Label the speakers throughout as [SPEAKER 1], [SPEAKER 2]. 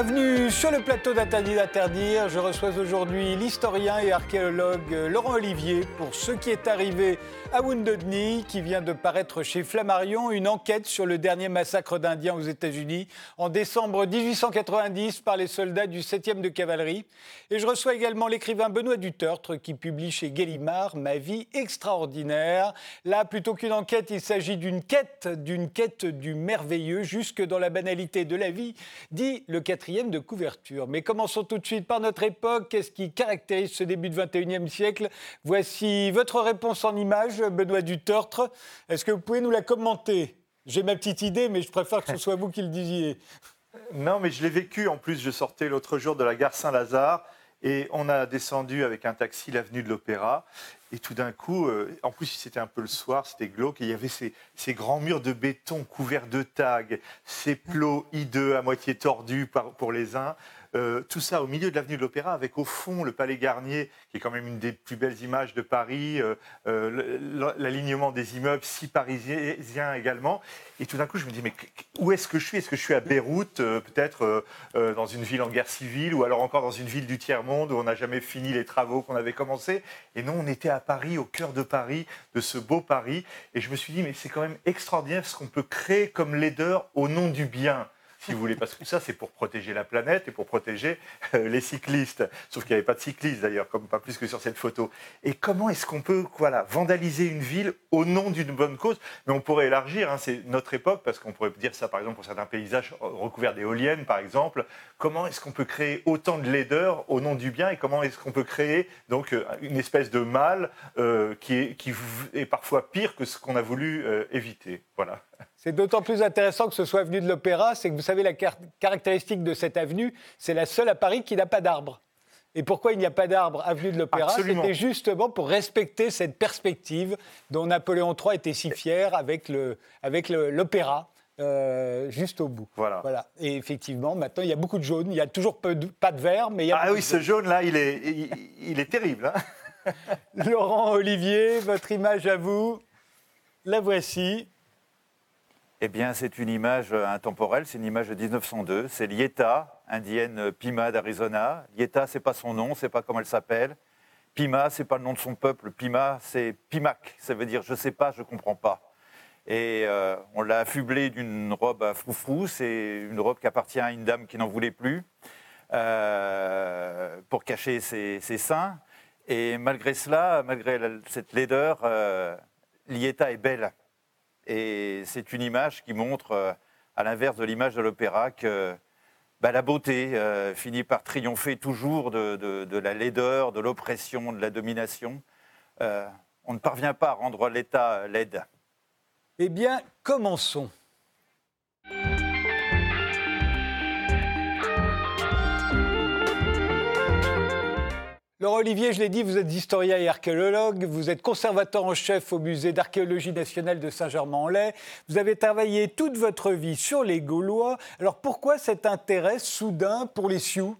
[SPEAKER 1] Bienvenue sur le plateau d'Interdit d'interdire. Je reçois aujourd'hui l'historien et archéologue Laurent Olivier pour ce qui est arrivé à Wounded Knee, qui vient de paraître chez Flammarion, une enquête sur le dernier massacre d'Indiens aux États-Unis en décembre 1890 par les soldats du 7e de cavalerie. Et je reçois également l'écrivain Benoît Dutertre qui publie chez Gallimard Ma vie extraordinaire. Là, plutôt qu'une enquête, il s'agit d'une quête, d'une quête du merveilleux jusque dans la banalité de la vie, dit le quatrième de couverture. Mais commençons tout de suite par notre époque. Qu'est-ce qui caractérise ce début du 21e siècle? Voici votre réponse en image Benoît Dutertre. Est-ce que vous pouvez nous la commenter? J'ai ma petite idée, mais je préfère que ce soit vous qui le disiez.
[SPEAKER 2] Non, mais je l'ai vécu. En plus, je sortais l'autre jour de la gare Saint-Lazare et on a descendu avec un taxi l'avenue de l'Opéra. Et tout d'un coup, euh, en plus c'était un peu le soir, c'était glauque, il y avait ces, grands murs de béton couverts de tags, ces plots hideux à moitié tordus pour les uns, euh, tout ça au milieu de l'avenue de l'Opéra, avec au fond le Palais Garnier, qui est quand même une des plus belles images de Paris, euh, euh, l'alignement des immeubles, si parisiens également. Et tout d'un coup, je me dis, mais où est-ce que je suis? Est-ce que je suis à Beyrouth, peut-être dans une ville en guerre civile, ou alors encore dans une ville du tiers-monde où on n'a jamais fini les travaux qu'on avait commencés? Et non, on était à Paris, au cœur de Paris, de ce beau Paris. Et je me suis dit, mais c'est quand même extraordinaire ce qu'on peut créer comme laideur au nom du bien si vous voulez, parce que ça, c'est pour protéger la planète et pour protéger euh, les cyclistes. Sauf qu'il n'y avait pas de cyclistes, d'ailleurs, comme pas plus que sur cette photo. Et comment est-ce qu'on peut voilà, vandaliser une ville au nom d'une bonne cause? Mais on pourrait élargir, hein, c'est notre époque, parce qu'on pourrait dire ça, par exemple, pour certains paysages recouverts d'éoliennes, par exemple. Comment est-ce qu'on peut créer autant de laideur au nom du bien et comment est-ce qu'on peut créer donc euh, une espèce de mal euh, qui est parfois pire que ce qu'on a voulu éviter? Voilà.
[SPEAKER 1] C'est d'autant plus intéressant que ce soit avenue de l'Opéra, c'est que vous savez la caractéristique de cette avenue, c'est la seule à Paris qui n'a pas d'arbre. Et pourquoi il n'y a pas d'arbre avenue de l'Opéra? C'était justement pour respecter cette perspective dont Napoléon III était si fier avec l'opéra. Euh, juste au bout.
[SPEAKER 2] Voilà.
[SPEAKER 1] voilà. Et effectivement, maintenant, il y a beaucoup de jaune. Il n'y a toujours pas de vert, mais il y a.
[SPEAKER 2] Ah oui, ce jaune-là, il est, il, est terrible.
[SPEAKER 1] Hein. Laurent Olivier, votre image à vous. La voici.
[SPEAKER 3] Eh bien, c'est une image intemporelle, c'est une image de 1902. C'est Lieta, indienne Pima d'Arizona. Lieta, c'est pas son nom, c'est pas comment elle s'appelle. Pima, c'est pas le nom de son peuple. Pima, c'est Pimac, ça veut dire je sais pas, je comprends pas. Et euh, on l'a affublée d'une robe à froufrou, c'est une robe qui appartient à une dame qui n'en voulait plus, euh, pour cacher ses, seins. Et malgré cela, malgré cette laideur, euh, Lieta est belle. Et c'est une image qui montre, euh, à l'inverse de l'image de l'opéra, que bah, la beauté euh, finit par triompher toujours de, la laideur, de l'oppression, de la domination. Euh, on ne parvient pas à rendre l'État laide.
[SPEAKER 1] Eh bien, commençons. Laurent Olivier, je l'ai dit, vous êtes historien et archéologue, vous êtes conservateur en chef au musée d'archéologie nationale de Saint-Germain-en-Laye. Vous avez travaillé toute votre vie sur les Gaulois. Alors pourquoi cet intérêt soudain pour les Sioux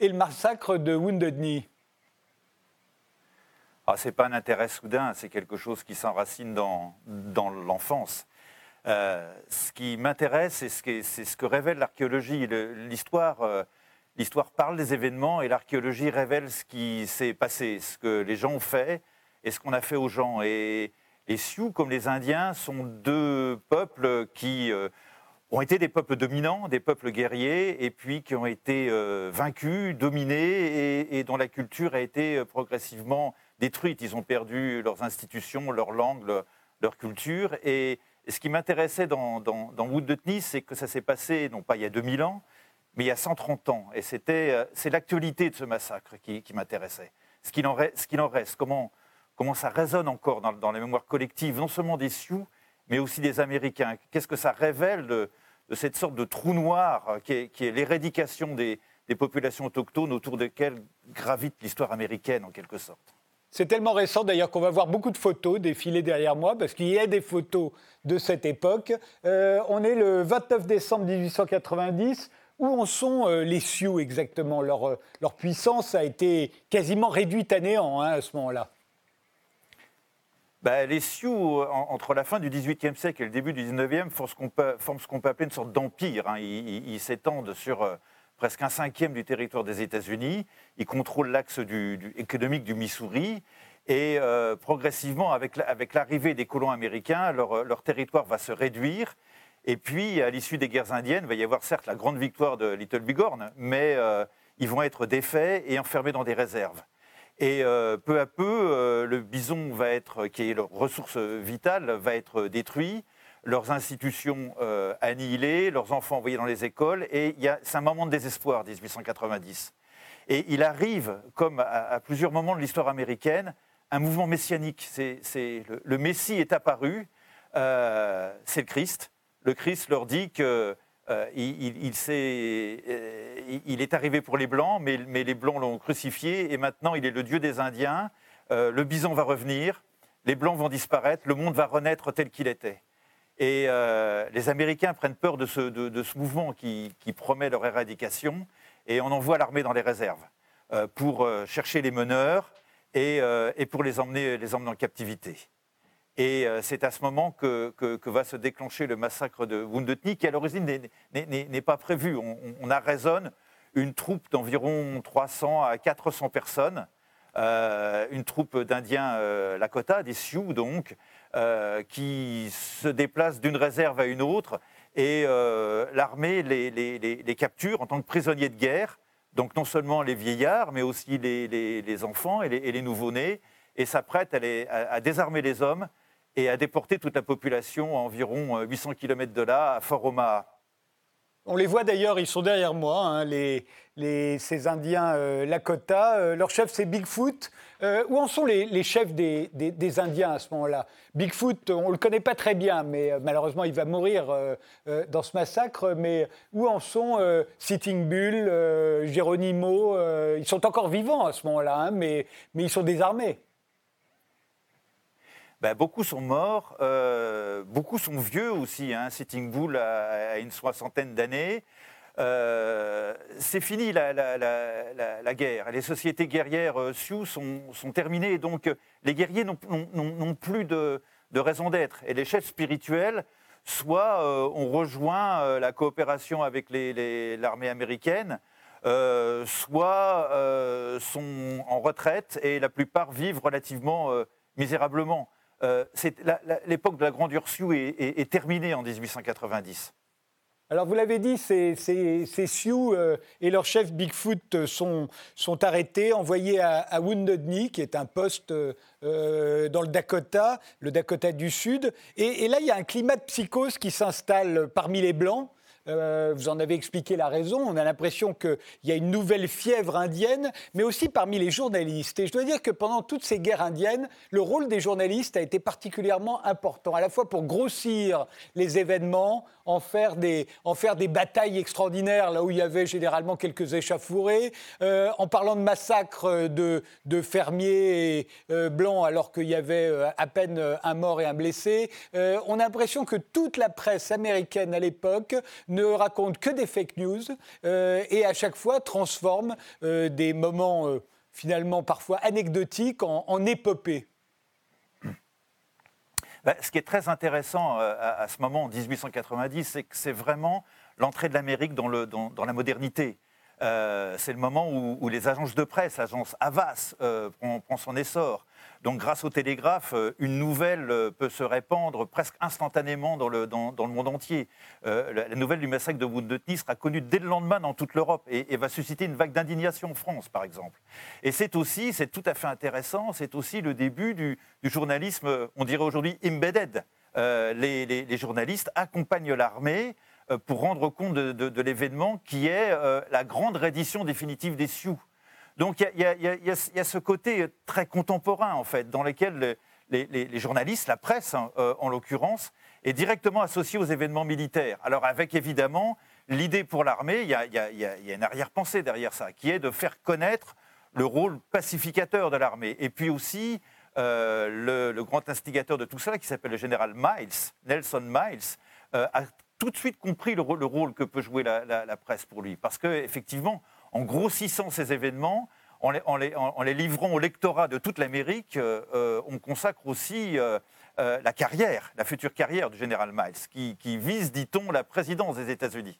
[SPEAKER 1] et le massacre de Wounded Knee?
[SPEAKER 3] Ah, Ce n'est pas un intérêt soudain, c'est quelque chose qui s'enracine dans, dans l'enfance. Euh, ce qui m'intéresse, c'est ce, ce, que révèle l'archéologie. L'histoire euh, l'histoire parle des événements et l'archéologie révèle ce qui s'est passé, ce que les gens ont fait et ce qu'on a fait aux gens. Et les Sioux, comme les Indiens, sont deux peuples qui euh, ont été des peuples dominants, des peuples guerriers, et puis qui ont été euh, vaincus, dominés, et, dont la culture a été euh, progressivement détruite. Ils ont perdu leurs institutions, leur langue, leur, culture. Et, ce qui m'intéressait dans, dans, dans Wood de c'est que ça s'est passé, non pas il y a 2000 ans, mais il y a 130 ans. Et c'était, euh, c'est l'actualité de ce massacre qui, m'intéressait. Ce qu'il en, reste, comment, ça résonne encore dans, les mémoires collectives, non seulement des Sioux, mais aussi des Américains. Qu'est-ce que ça révèle de, cette sorte de trou noir euh, qui est, l'érédication des, populations autochtones autour desquelles gravite l'histoire américaine en quelque sorte?
[SPEAKER 1] C'est tellement récent d'ailleurs qu'on va voir beaucoup de photos défiler derrière moi parce qu'il y a des photos de cette époque. Euh, on est le 29 décembre 1890. Où en sont euh, les Sioux exactement? Leur, euh, leur, puissance a été quasiment réduite à néant hein, à ce moment-là.
[SPEAKER 3] Bah, les Sioux, entre la fin du XVIIIe siècle et le début du XIXe, forment ce qu'on peut, appeler une sorte d'empire. Hein. Ils s'étendent sur, euh, presque un cinquième du territoire des États-Unis. Ils contrôlent l'axe économique du Missouri. Et progressivement, avec, l'arrivée des colons américains, leur, territoire va se réduire. Et puis, à l'issue des guerres indiennes, il va y avoir certes la grande victoire de Little Bighorn, mais euh, ils vont être défaits et enfermés dans des réserves. Et euh, peu à peu, le bison va être, qui est leur ressource vitale, va être détruit, leurs institutions annihilées, leurs enfants envoyés dans les écoles. Et c'est un moment de désespoir, 1890. Et il arrive, comme à plusieurs moments de l'histoire américaine, un mouvement messianique. Le, Messie est apparu, euh, c'est le Christ. Le Christ leur dit qu'il euh, euh, est arrivé pour les Blancs, mais, les Blancs l'ont crucifié, et maintenant il est le Dieu des Indiens. le bison va revenir, les Blancs vont disparaître, le monde va renaître tel qu'il était. Et les Américains prennent peur de ce, mouvement qui, promet leur éradication, et on envoie l'armée dans les réserves pour chercher les meneurs, euh, et, pour les emmener en captivité. Et euh, c'est à ce moment que, va se déclencher le massacre de Wounded Knee, qui à l'origine n'est pas prévu. On, on arraisonne une troupe d'environ 300 à 400 personnes, euh, une troupe d'Indiens Lakota, des Sioux donc, qui se déplacent d'une réserve à une autre, et l'armée les, capture en tant que prisonniers de guerre donc non seulement les vieillards, mais aussi les, enfants et les, nouveau-nés, et s'apprête à, désarmer les hommes et à déporter toute la population à environ 800 km de là, à Fort Omaha.
[SPEAKER 1] On les voit d'ailleurs, ils sont derrière moi, hein, ces Indiens euh, Lakota. Euh, leur chef, c'est Bigfoot. Euh, où en sont les, chefs des, Indiens à ce moment-là? Bigfoot, on ne le connaît pas très bien, mais malheureusement, il va mourir dans ce massacre. Mais où en sont Sitting Bull, Geronimo Ils sont encore vivants à ce moment-là, hein, mais ils sont désarmés.
[SPEAKER 3] Ben, beaucoup sont morts, euh, beaucoup sont vieux aussi. Hein. Sitting Bull a, une soixantaine d'années. Euh, c'est fini la, guerre. Les sociétés guerrières euh, Sioux sont, terminées, donc les guerriers n'ont plus de, raison d'être. Et les chefs spirituels, soit ont rejoint la coopération avec l'armée américaine, soit sont en retraite et la plupart vivent relativement misérablement. Euh, l'époque de la grandeur Sioux est, terminée en 1890.
[SPEAKER 1] Alors vous l'avez dit, ces, Sioux euh, et leur chef Bigfoot sont, sont arrêtés, envoyés à, Wounded Knee, qui est un poste euh, dans le Dakota, le Dakota du Sud. Et, là, il y a un climat de psychose qui s'installe parmi les Blancs. Euh, vous en avez expliqué la raison. On a l'impression qu'il y a une nouvelle fièvre indienne, mais aussi parmi les journalistes. Et je dois dire que pendant toutes ces guerres indiennes, le rôle des journalistes a été particulièrement important, à la fois pour grossir les événements, en faire des, en batailles extraordinaires, là où il y avait généralement quelques échauffourées, euh, en parlant de massacres de, de fermiers euh, blancs alors qu'il y avait à peine un mort et un blessé. on a l'impression que toute la presse américaine à l'époque ne raconte que des fake news euh, et à chaque fois transforme euh, des moments euh, finalement parfois anecdotiques en, épopées.
[SPEAKER 3] Bah, ce qui est très intéressant à, ce moment, en 1890, c'est que c'est vraiment l'entrée de l'Amérique dans, la modernité. c'est le moment où, les agences de presse, l'agence Havas, prend, son essor. Donc grâce au télégraphe, euh, une nouvelle euh, peut se répandre presque instantanément dans le, dans, le monde entier. Euh, la, nouvelle du massacre de Wounded sera connue dès le lendemain dans toute l'Europe et, va susciter une vague d'indignation en France, par exemple. Et c'est aussi, c'est tout à fait intéressant, c'est aussi le début du, journalisme, on dirait aujourd'hui embedded. les, journalistes accompagnent l'armée pour rendre compte de, l'événement qui est la grande reddition définitive des Sioux. Donc il y, a ce côté très contemporain, en fait, dans lequel les, journalistes, la presse hein, euh, en l'occurrence, est directement associée aux événements militaires. Alors avec évidemment l'idée pour l'armée, il y, a une arrière-pensée derrière ça, qui est de faire connaître le rôle pacificateur de l'armée. Et puis aussi, euh, le, grand instigateur de tout cela, qui s'appelle le général Miles, Nelson Miles, euh, a tout de suite compris le, rôle que peut jouer la, la presse pour lui. Parce qu'effectivement, en grossissant ces événements, en les, livrant au lectorat de toute l'Amérique, euh, euh, on consacre aussi euh, la carrière, la future carrière du général Miles, qui, vise, dit-on, la présidence des États-Unis.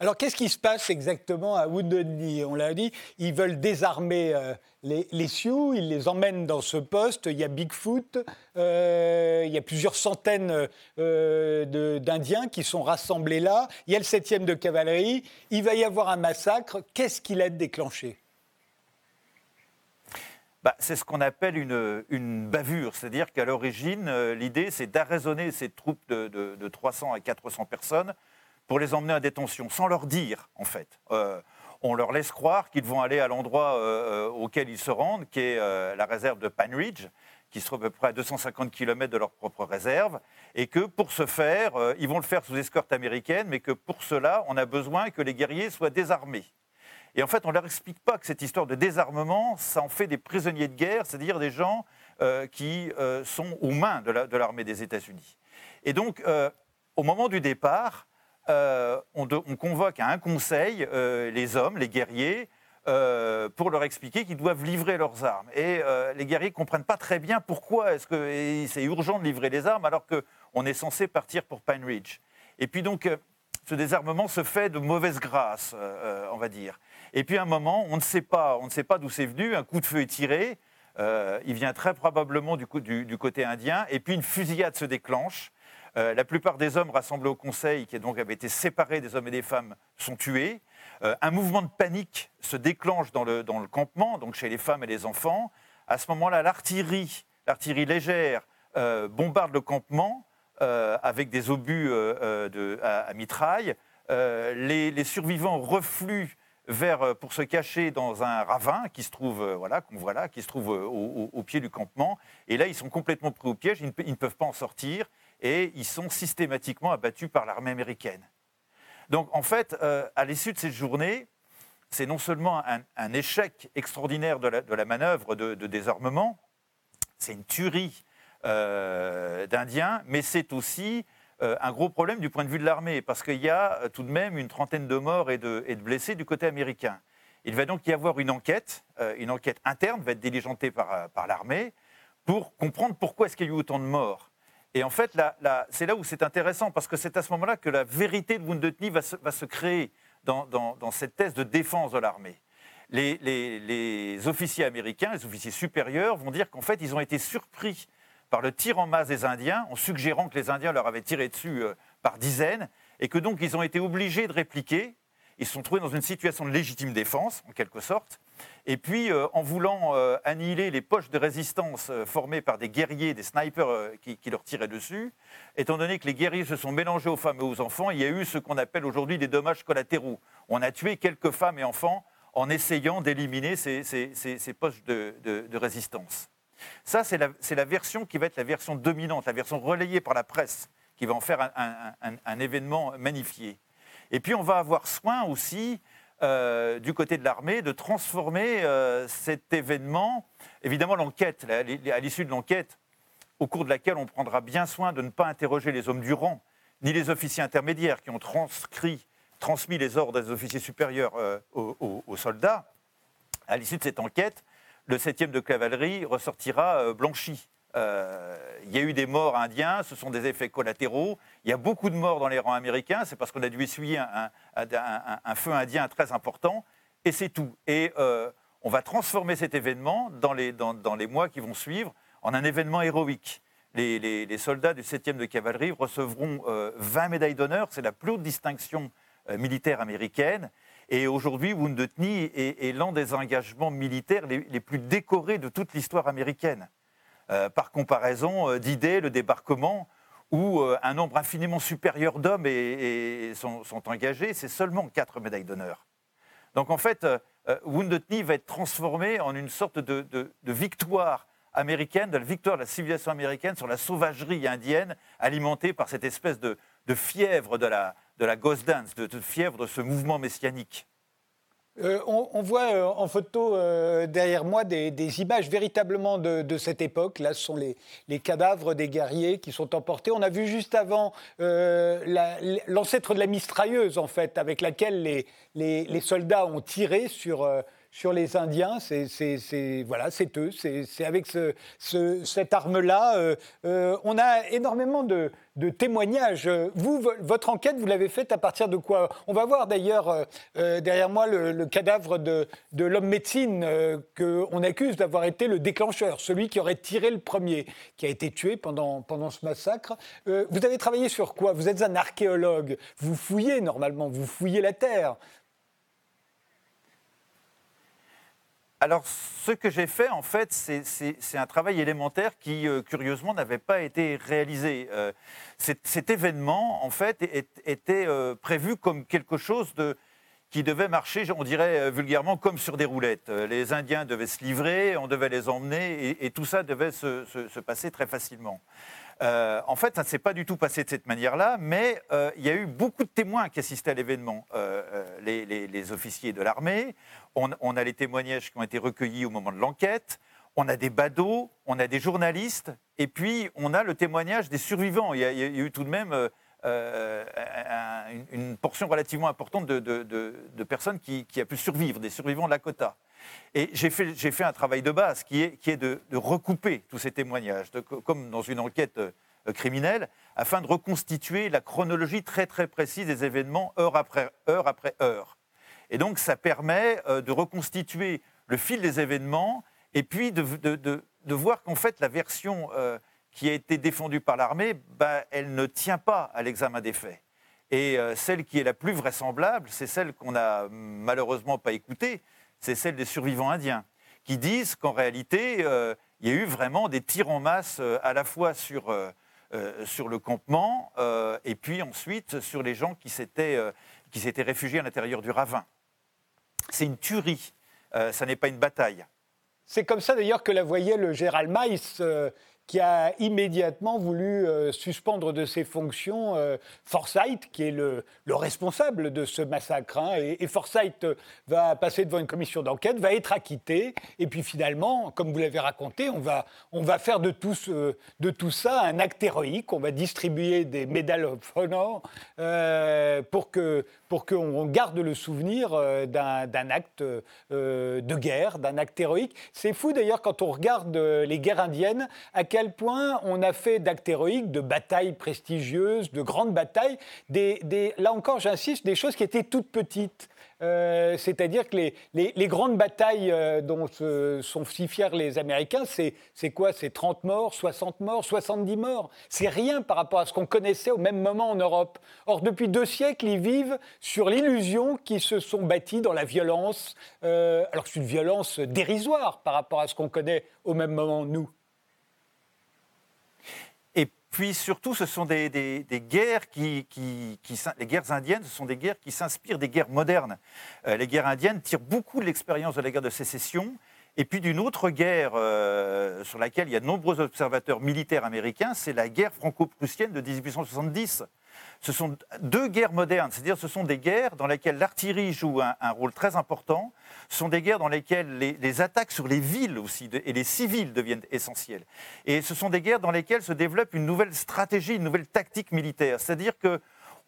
[SPEAKER 1] Alors, qu'est-ce qui se passe exactement à Knee On l'a dit, ils veulent désarmer euh, les, Sioux, ils les emmènent dans ce poste. Il y a Bigfoot, euh, il y a plusieurs centaines euh, d'Indiens qui sont rassemblés là. Il y a le 7e de cavalerie. Il va y avoir un massacre. Qu'est-ce qui l'a déclenché?
[SPEAKER 3] Bah, c'est ce qu'on appelle une, bavure, c'est-à-dire qu'à l'origine, l'idée, c'est d'arraisonner ces troupes de, de, 300 à 400 personnes pour les emmener à détention, sans leur dire, en fait. Euh, on leur laisse croire qu'ils vont aller à l'endroit euh, euh, auquel ils se rendent, qui est la réserve de Pine Ridge, qui se trouve à peu près à 250 km de leur propre réserve, et que pour ce faire, ils vont le faire sous escorte américaine, mais que pour cela, on a besoin que les guerriers soient désarmés. Et en fait, on ne leur explique pas que cette histoire de désarmement, ça en fait des prisonniers de guerre, c'est-à-dire des gens qui sont aux mains de l'armée des États-Unis. Et donc, au moment du départ, euh, on, convoque à un conseil euh, les hommes, les guerriers, euh, pour leur expliquer qu'ils doivent livrer leurs armes. Et les guerriers ne comprennent pas très bien pourquoi est-ce c'est urgent de livrer les armes alors qu'on est censé partir pour Pine Ridge. Et puis donc, ce désarmement se fait de mauvaise grâce, on va dire. Et puis à un moment, on ne sait pas, on ne sait pas d'où c'est venu, un coup de feu est tiré, il vient très probablement du, côté indien, et puis une fusillade se déclenche. Euh, la plupart des hommes rassemblés au Conseil, qui donc avaient été séparés des hommes et des femmes, sont tués. Euh, un mouvement de panique se déclenche dans le, campement, donc chez les femmes et les enfants. À ce moment-là, l'artillerie, l'artillerie légère, euh, bombarde le campement avec des obus à, mitraille. Les, survivants refluent vers, pour se cacher dans un ravin qui se trouve, voilà, qu'on voit là, qui se trouve au, pied du campement. Et là, ils sont complètement pris au piège, ils ne peuvent pas en sortir et ils sont systématiquement abattus par l'armée américaine. Donc en fait, euh, à l'issue de cette journée, c'est non seulement un, échec extraordinaire de la, manœuvre de, désarmement, c'est une tuerie euh, d'Indiens, mais c'est aussi euh, un gros problème du point de vue de l'armée, parce qu'il y a tout de même une trentaine de morts et de, blessés du côté américain. Il va donc y avoir une enquête, une enquête interne va être diligentée par, par l'armée, pour comprendre pourquoi est-ce qu'il y a eu autant de morts. Et en fait, c'est là où c'est intéressant, parce que c'est à ce moment-là que la vérité de Wounded va se, va se créer dans, cette thèse de défense de l'armée. Les, officiers américains, les officiers supérieurs, vont dire qu'en fait, ils ont été surpris par le tir en masse des Indiens, en suggérant que les Indiens leur avaient tiré dessus euh, par dizaines, et que donc ils ont été obligés de répliquer. Ils se sont trouvés dans une situation de légitime défense, en quelque sorte. Et puis, euh, en voulant euh, annihiler les poches de résistance euh, formées par des guerriers, des snipers qui, leur tiraient dessus, étant donné que les guerriers se sont mélangés aux femmes et aux enfants, il y a eu ce qu'on appelle aujourd'hui des dommages collatéraux. On a tué quelques femmes et enfants en essayant d'éliminer ces, poches de, résistance. Ça, c'est la, version qui va être la version dominante, la version relayée par la presse, qui va en faire un événement magnifié. Et puis, on va avoir soin aussi euh, du côté de l'armée de transformer euh, cet événement. Évidemment, l'enquête, à l'issue de l'enquête, au cours de laquelle on prendra bien soin de ne pas interroger les hommes du rang, ni les officiers intermédiaires qui ont transcrit, transmis les ordres des officiers supérieurs euh, aux, soldats, à l'issue de cette enquête, le 7e de cavalerie ressortira blanchi. Euh, il y a eu des morts indiens, ce sont des effets collatéraux. Il y a beaucoup de morts dans les rangs américains, c'est parce qu'on a dû essuyer un, feu indien très important, et c'est tout. Et euh, on va transformer cet événement dans les, mois qui vont suivre en un événement héroïque. Les, soldats du 7e de cavalerie recevront 20 euh, médailles d'honneur, c'est la plus haute distinction militaire américaine. Et aujourd'hui, Wounded Knee est, l'un des engagements militaires les plus décorés de toute l'histoire américaine. Euh, par comparaison euh, d'idées, le débarquement, où euh, un nombre infiniment supérieur d'hommes sont, engagés, c'est seulement quatre médailles d'honneur. Donc en fait, Wounded va être transformé en une sorte de, victoire américaine, de la victoire de la civilisation américaine sur la sauvagerie indienne, alimentée par cette espèce de, fièvre de la, de la ghost dance, de fièvre de ce mouvement messianique.
[SPEAKER 1] Euh, on, voit euh, en photo euh, derrière moi des, images véritablement de, cette époque. Là, ce sont les, cadavres des guerriers qui sont emportés. On a vu juste avant l'ancêtre de la mistrailleuse, en fait, avec laquelle les, soldats ont tiré sur, sur les Indiens. C'est voilà, eux. C'est avec ce, cette arme-là. Euh, euh, on a énormément de, témoignages. Vous, votre enquête, vous l'avez faite à partir de quoi? On va voir d'ailleurs euh, derrière moi le, cadavre de, de l'homme médecine qu'on accuse d'avoir été le déclencheur, celui qui aurait tiré le premier, qui a été tué pendant, pendant ce massacre. vous avez travaillé sur quoi? Vous êtes un archéologue. Vous fouillez normalement, vous fouillez la terre.
[SPEAKER 3] Alors, ce que j'ai fait, en fait, c'est un travail élémentaire qui, euh, curieusement, n'avait pas été réalisé. Euh, cet, événement, en fait, était euh, prévu comme quelque chose qui devait marcher, on dirait vulgairement, comme sur des roulettes. Les Indiens devaient se livrer, on devait les emmener, et, tout ça devait se passer très facilement. Euh, en fait, ça ne s'est pas du tout passé de cette manière-là, mais euh, il y a eu beaucoup de témoins qui assistaient à l'événement. Euh, les, officiers de l'armée, on, a les témoignages qui ont été recueillis au moment de l'enquête, on a des badauds, on a des journalistes, et puis on a le témoignage des survivants. Il y a, eu tout de même une, portion relativement importante de, personnes qui, qui, a pu survivre, des survivants de la Cota. Et j'ai fait, un travail de base qui est, de, recouper tous ces témoignages, comme dans une enquête euh, criminelle, afin de reconstituer la chronologie très très précise des événements heure après heure après heure. Et donc ça permet euh, de reconstituer le fil des événements et puis de, voir qu'en fait la version euh, qui a été défendue par l'armée, bah, elle ne tient pas à l'examen des faits. Et celle qui est la plus vraisemblable, c'est celle qu'on n'a malheureusement pas écoutée, c'est celle des survivants indiens, qui disent qu'en réalité, euh, il y a eu vraiment des tirs en masse euh, à la fois sur, euh, sur le campement et puis ensuite sur les gens qui s'étaient réfugiés à l'intérieur du ravin. C'est une tuerie, ça n'est pas une bataille.
[SPEAKER 1] C'est comme ça d'ailleurs que la voyait le Gérald Maïs qui a immédiatement voulu euh, suspendre de ses fonctions euh, Forsyth, qui est le, responsable de ce massacre. Hein. et, Forsyth va passer devant une commission d'enquête, va être acquitté, et puis finalement, comme vous l'avez raconté, on va, on va faire de tout, de tout ça un acte héroïque. On va distribuer des Medal of Honor euh, pour que pour qu'on garde le souvenir d'un acte de guerre, d'un acte héroïque. C'est fou d'ailleurs quand on regarde les guerres indiennes, à quel point on a fait d'actes héroïques, de batailles prestigieuses, de grandes batailles, des, là encore j'insiste, des choses qui étaient toutes petites. Euh, c'est-à-dire que les, grandes batailles euh, dont sont si fiers les Américains, c'est quoi? C'est 30 morts, 60 morts, 70 morts. C'est rien par rapport à ce qu'on connaissait au même moment en Europe. Or, depuis deux siècles, ils vivent sur l'illusion qu'ils se sont bâtis dans la violence, euh, alors c'est une violence dérisoire par rapport à ce qu'on connaît au même moment, nous.
[SPEAKER 3] Puis surtout, ce sont des, guerres qui, les guerres indiennes, ce sont des guerres qui s'inspirent des guerres modernes. Euh, les guerres indiennes tirent beaucoup de l'expérience de la guerre de sécession et puis d'une autre guerre euh, sur laquelle il y a de nombreux observateurs militaires américains, c'est la guerre franco-prussienne de 1870 ce sont deux guerres modernes, c'est-à-dire ce sont des guerres dans lesquelles l'artillerie joue un, rôle très important, ce sont des guerres dans lesquelles les, attaques sur les villes aussi et les civils deviennent essentielles. Et ce sont des guerres dans lesquelles se développe une nouvelle stratégie, une nouvelle tactique militaire, c'est-à-dire que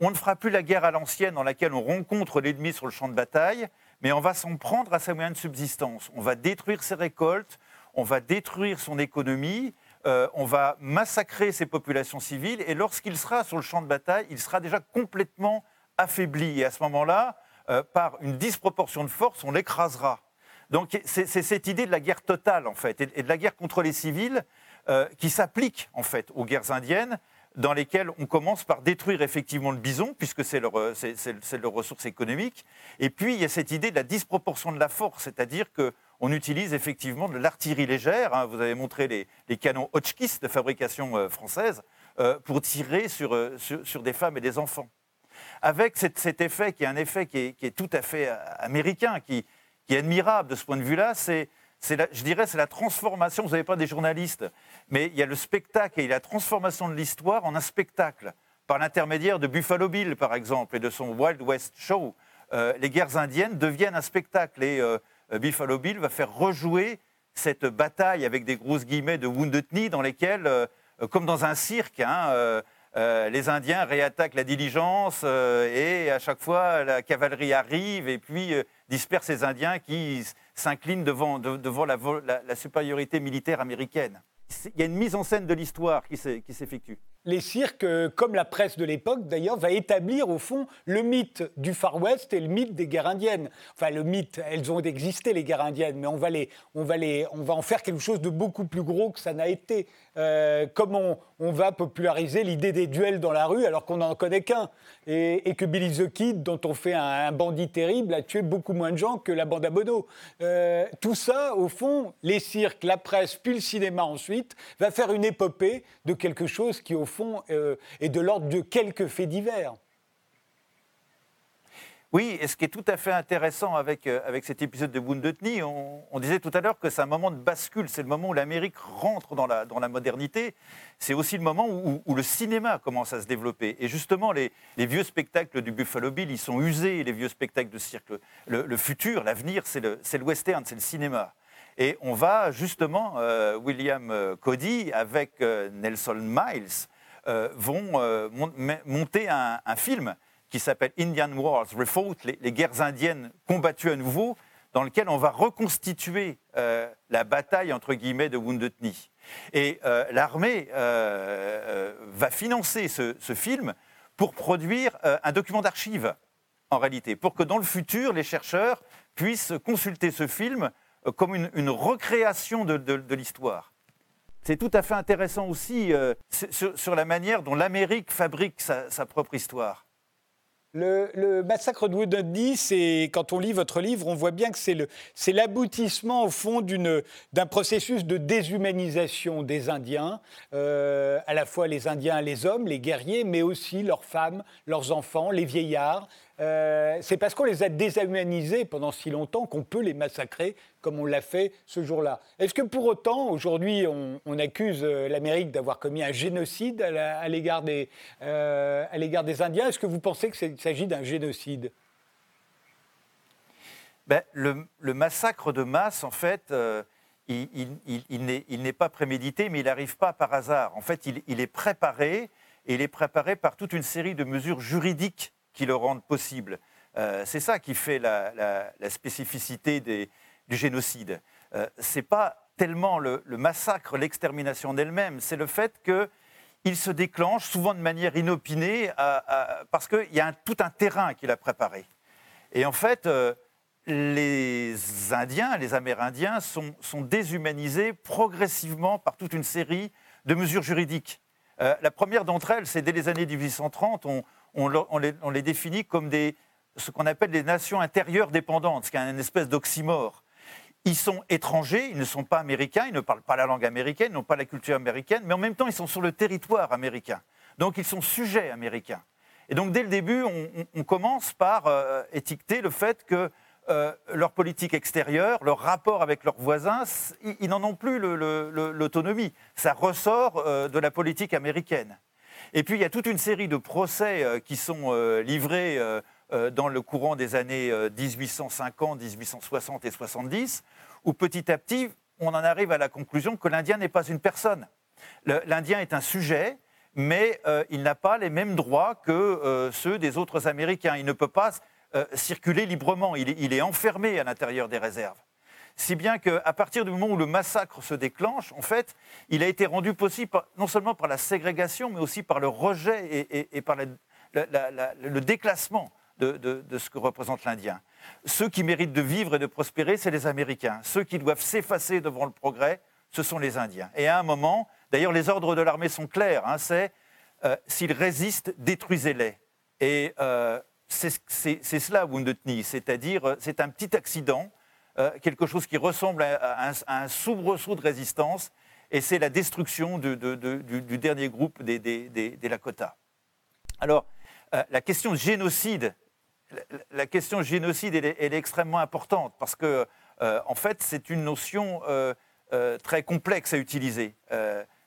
[SPEAKER 3] on ne fera plus la guerre à l'ancienne dans laquelle on rencontre l'ennemi sur le champ de bataille, mais on va s'en prendre à ses moyens de subsistance. On va détruire ses récoltes, on va détruire son économie, euh, on va massacrer ces populations civiles et lorsqu'il sera sur le champ de bataille, il sera déjà complètement affaibli. Et à ce moment-là, euh, par une disproportion de force, on l'écrasera. Donc c'est cette idée de la guerre totale, en fait, et de la guerre contre les civils euh, qui s'applique, en fait, aux guerres indiennes, dans lesquelles on commence par détruire effectivement le bison, puisque c'est leur, leur ressource économique. Et puis, il y a cette idée de la disproportion de la force, c'est-à-dire que on utilise effectivement de l'artillerie légère. Hein. vous avez montré les, canons Hotchkiss de fabrication euh, française euh, pour tirer euh, sur, sur, des femmes et des enfants. Avec cet, effet qui est un effet qui est, tout à fait américain, qui, est admirable de ce point de vue-là, c'est, je dirais, c'est la transformation. Vous n'avez pas des journalistes, mais il y a le spectacle et la transformation de l'histoire en un spectacle par l'intermédiaire de Buffalo Bill, par exemple, et de son Wild West Show. les guerres indiennes deviennent un spectacle et Buffalo Bill va faire rejouer cette bataille avec des grosses guillemets de Wounded Knee dans lesquelles, euh, comme dans un cirque, hein, les Indiens réattaquent la diligence et à chaque fois la cavalerie arrive et puis disperse les Indiens qui s'inclinent devant, devant la supériorité militaire américaine il y a une mise en scène de l'histoire qui s'effectue.
[SPEAKER 1] Les cirques, euh, comme la presse de l'époque d'ailleurs, va établir au fond le mythe du Far West et le mythe des guerres indiennes. Enfin, le mythe, elles ont existé les guerres indiennes, mais on va, les, on va, les, on va en faire quelque chose de beaucoup plus gros que ça n'a été. Euh, comment on, va populariser l'idée des duels dans la rue alors qu'on n'en connaît qu'un? Et, que Billy the Kid, dont on fait un, bandit terrible, a tué beaucoup moins de gens que la bande à Bono. Euh, tout ça, au fond, les cirques, la presse, puis le cinéma ensuite, va faire une épopée de quelque chose qui, au fond, euh, de l'ordre de quelques faits divers.
[SPEAKER 3] Oui, et ce qui est tout à fait intéressant avec, euh, avec cet épisode de Wounded Knee, on, disait tout à l'heure que c'est un moment de bascule, c'est le moment où l'Amérique rentre dans la, dans la modernité, c'est aussi le moment où, le cinéma commence à se développer. Et justement, les, les, vieux spectacles du Buffalo Bill, ils sont usés, les vieux spectacles de cirque. Le, futur, l'avenir, c'est le, le western, c'est le cinéma. Et on va justement, euh, William euh, Cody avec Nelson Miles vont monter un, film qui s'appelle Indian Wars Refought, les, guerres indiennes combattues à nouveau, dans lequel on va reconstituer euh, la bataille entre guillemets de Wounded Knee. Et euh, l'armée euh, va financer ce, film pour produire un document d'archives, en réalité, pour que dans le futur, les chercheurs puissent consulter ce film comme une, recréation de, l'histoire. C'est tout à fait intéressant aussi sur, la manière dont l'Amérique fabrique sa propre histoire.
[SPEAKER 1] Le, massacre de Wounded c'est quand on lit votre livre, on voit bien que c'est l'aboutissement au fond d'un processus de déshumanisation des Indiens, euh, à la fois les Indiens, les hommes, les guerriers, mais aussi leurs femmes, leurs enfants, les vieillards, euh, c'est parce qu'on les a déshumanisés pendant si longtemps qu'on peut les massacrer comme on l'a fait ce jour-là. Est-ce que pour autant, aujourd'hui, on, accuse euh, l'Amérique d'avoir commis un génocide à l'égard des, euh, des, Indiens? Est-ce que vous pensez qu'il s'agit d'un génocide?
[SPEAKER 3] Ben, le, massacre de masse, en fait, il, n'est pas prémédité, mais il n'arrive pas par hasard. En fait, il, est préparé, et il est préparé par toute une série de mesures juridiques qui le rendent possible. Euh, c'est ça qui fait la, spécificité du génocide. Euh, Ce n'est pas tellement le, massacre, l'extermination d'elle-même, c'est le fait qu'il se déclenche souvent de manière inopinée parce qu'il y a tout un terrain qu'il a préparé. Et en fait, euh, les Indiens, les Amérindiens sont, déshumanisés progressivement par toute une série de mesures juridiques. la première d'entre elles, c'est dès les années 1830, on, on, les, définit comme ce qu'on appelle des nations intérieures dépendantes, ce qui est une espèce d'oxymore. Ils sont étrangers, ils ne sont pas américains, ils ne parlent pas la langue américaine, ils n'ont pas la culture américaine, mais en même temps, ils sont sur le territoire américain. Donc, ils sont sujets américains. Et donc, dès le début, on, commence par euh, étiqueter le fait que euh, leur politique extérieure, leur rapport avec leurs voisins, ils, n'en ont plus l'autonomie. Ça ressort euh, de la politique américaine. Et puis, il y a toute une série de procès euh, qui sont euh, livrés euh, dans le courant des années 1850, 1860 et 70, où petit à petit, on en arrive à la conclusion que l'Indien n'est pas une personne. L'Indien est un sujet, mais il n'a pas les mêmes droits que ceux des autres Américains. Il ne peut pas circuler librement. il est enfermé à l'intérieur des réserves si bien qu'à partir du moment où le massacre se déclenche, en fait, il a été rendu possible non seulement par la ségrégation, mais aussi par le rejet et, par le déclassement de, ce que représente l'Indien. Ceux qui méritent de vivre et de prospérer, c'est les Américains. Ceux qui doivent s'effacer devant le progrès, ce sont les Indiens. Et à un moment, d'ailleurs, les ordres de l'armée sont clairs, hein, c'est euh, s'ils résistent, détruisez-les. Et euh, c'est cela, Wounded Knee, c'est-à-dire euh, c'est un petit accident euh, quelque chose qui ressemble à, un, soubresaut de résistance, et c'est la destruction du, dernier groupe des, Lakota. Alors, euh, la question génocide, la, question génocide, elle est, extrêmement importante parce que, euh, en fait, c'est une notion très complexe à utiliser.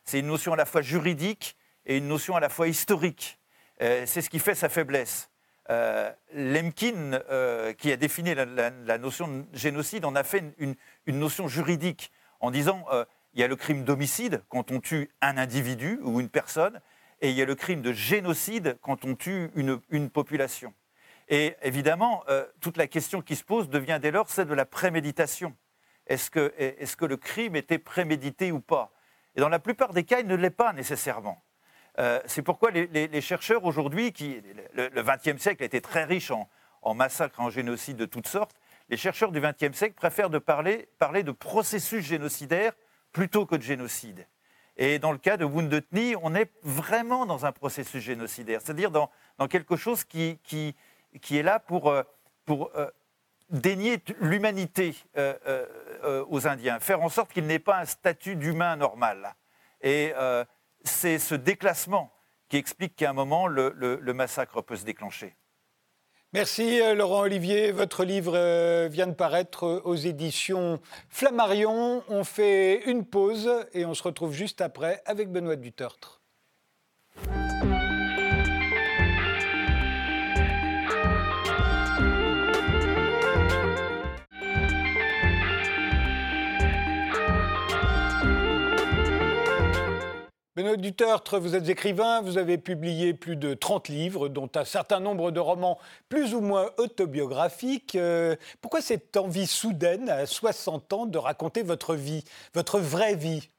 [SPEAKER 3] c'est une notion à la fois juridique et une notion à la fois historique. c'est ce qui fait sa faiblesse. Euh, Lemkin, euh, qui a défini la, notion de génocide, en a fait une, notion juridique en disant euh, il y a le crime d'homicide quand on tue un individu ou une personne, et il y a le crime de génocide quand on tue une, population. Et évidemment, euh, toute la question qui se pose devient dès lors celle de la préméditation. Est-ce que, le crime était prémédité ou pas? Et dans la plupart des cas, il ne l'est pas nécessairement. Euh, c'est pourquoi les, chercheurs aujourd'hui, qui le XXe siècle a été très riche en, en massacres, en génocides de toutes sortes, les chercheurs du XXe siècle préfèrent de parler, de processus génocidaires plutôt que de génocide. Et dans le cas de Wounded Knee, on est vraiment dans un processus génocidaire, c'est-à-dire dans, quelque chose qui, qui, est là pour, euh, pour euh, dénier l'humanité aux Indiens, faire en sorte qu'il n'ait pas un statut d'humain normal. Et c'est ce déclassement qui explique qu'à un moment, le massacre peut se déclencher.
[SPEAKER 1] Merci euh, Laurent Olivier. Votre livre euh, vient de paraître aux éditions Flammarion. On fait une pause et on se retrouve juste après avec Benoît Dutertre. Benoît Dutertre, vous êtes écrivain, vous avez publié plus de 30 livres, dont un certain nombre de romans plus ou moins autobiographiques. Euh, pourquoi cette envie soudaine, à 60 ans, de raconter votre vie, votre vraie vie?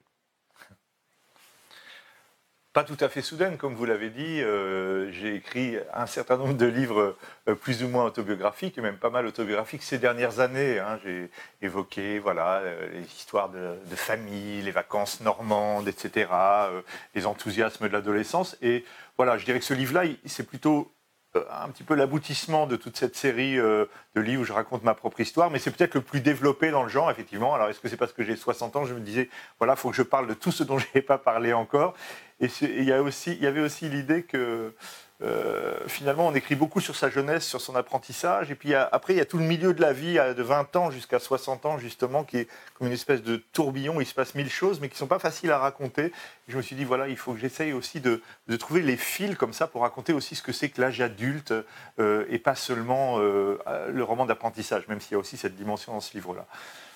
[SPEAKER 2] Pas tout à fait soudaine, comme vous l'avez dit. Euh, j'ai écrit un certain nombre de livres euh, plus ou moins autobiographiques, et même pas mal autobiographiques ces dernières années. Hein. J'ai évoqué voilà, euh, les histoires de, famille, les vacances normandes, etc., les enthousiasmes de l'adolescence. Et voilà, je dirais que ce livre-là, c'est plutôt un petit peu l'aboutissement de toute cette série de livres où je raconte ma propre histoire, mais c'est peut-être le plus développé dans le genre, effectivement. Alors, est-ce que c'est parce que j'ai 60 ans Je me disais, voilà, il faut que je parle de tout ce dont je n'ai pas parlé encore. Et il y, avait aussi l'idée que euh, finalement, on écrit beaucoup sur sa jeunesse, sur son apprentissage. Et puis après, il y a tout le milieu de la vie, de 20 ans jusqu'à 60 ans, justement, qui est comme une espèce de tourbillon. Il se passe mille choses, mais qui ne sont pas faciles à raconter. je me suis dit, voilà, il faut que j'essaye aussi de, trouver les fils comme ça pour raconter aussi ce que c'est que l'âge adulte euh, et pas seulement euh, le roman d'apprentissage, même s'il y a aussi cette dimension dans ce livre-là.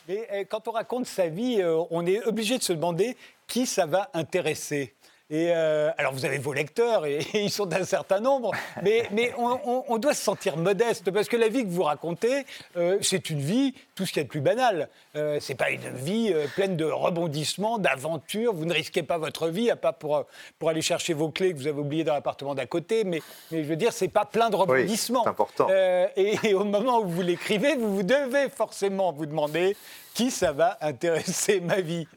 [SPEAKER 1] Et quand on raconte sa vie, on est obligé de se demander qui ça va intéresser. Et euh, alors, vous avez vos lecteurs, et, ils sont d'un certain nombre, mais, mais on, doit se sentir modeste, parce que la vie que vous racontez, euh, c'est une vie, tout ce qui est de plus banal. Euh, c'est pas une vie euh, pleine de rebondissements, d'aventures. Vous ne risquez pas votre vie, à pas pour, pour aller chercher vos clés que vous avez oubliées dans l'appartement d'à côté, mais, mais, je veux dire, c'est pas plein de rebondissements.
[SPEAKER 2] c'est important.
[SPEAKER 1] Et, et, au moment où vous l'écrivez, vous, vous devez forcément vous demander qui ça va intéresser ma vie.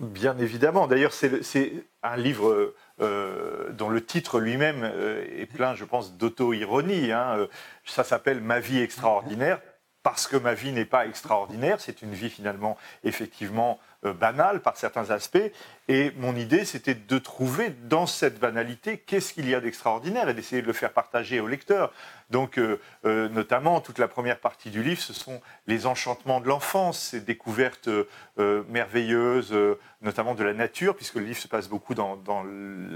[SPEAKER 2] Bien évidemment. D'ailleurs, c'est un livre euh, dont le titre lui-même euh, est plein, je pense, d'auto-ironie. Hein. Euh, ça s'appelle Ma vie extraordinaire parce que ma vie n'est pas extraordinaire. C'est une vie finalement, effectivement, banale par certains aspects. Et mon idée, c'était de trouver dans cette banalité qu'est-ce qu'il y a d'extraordinaire et d'essayer de le faire partager au lecteur. Donc, euh, euh, notamment, toute la première partie du livre, ce sont les enchantements de l'enfance, ces découvertes euh, merveilleuses, notamment de la nature, puisque le livre se passe beaucoup dans,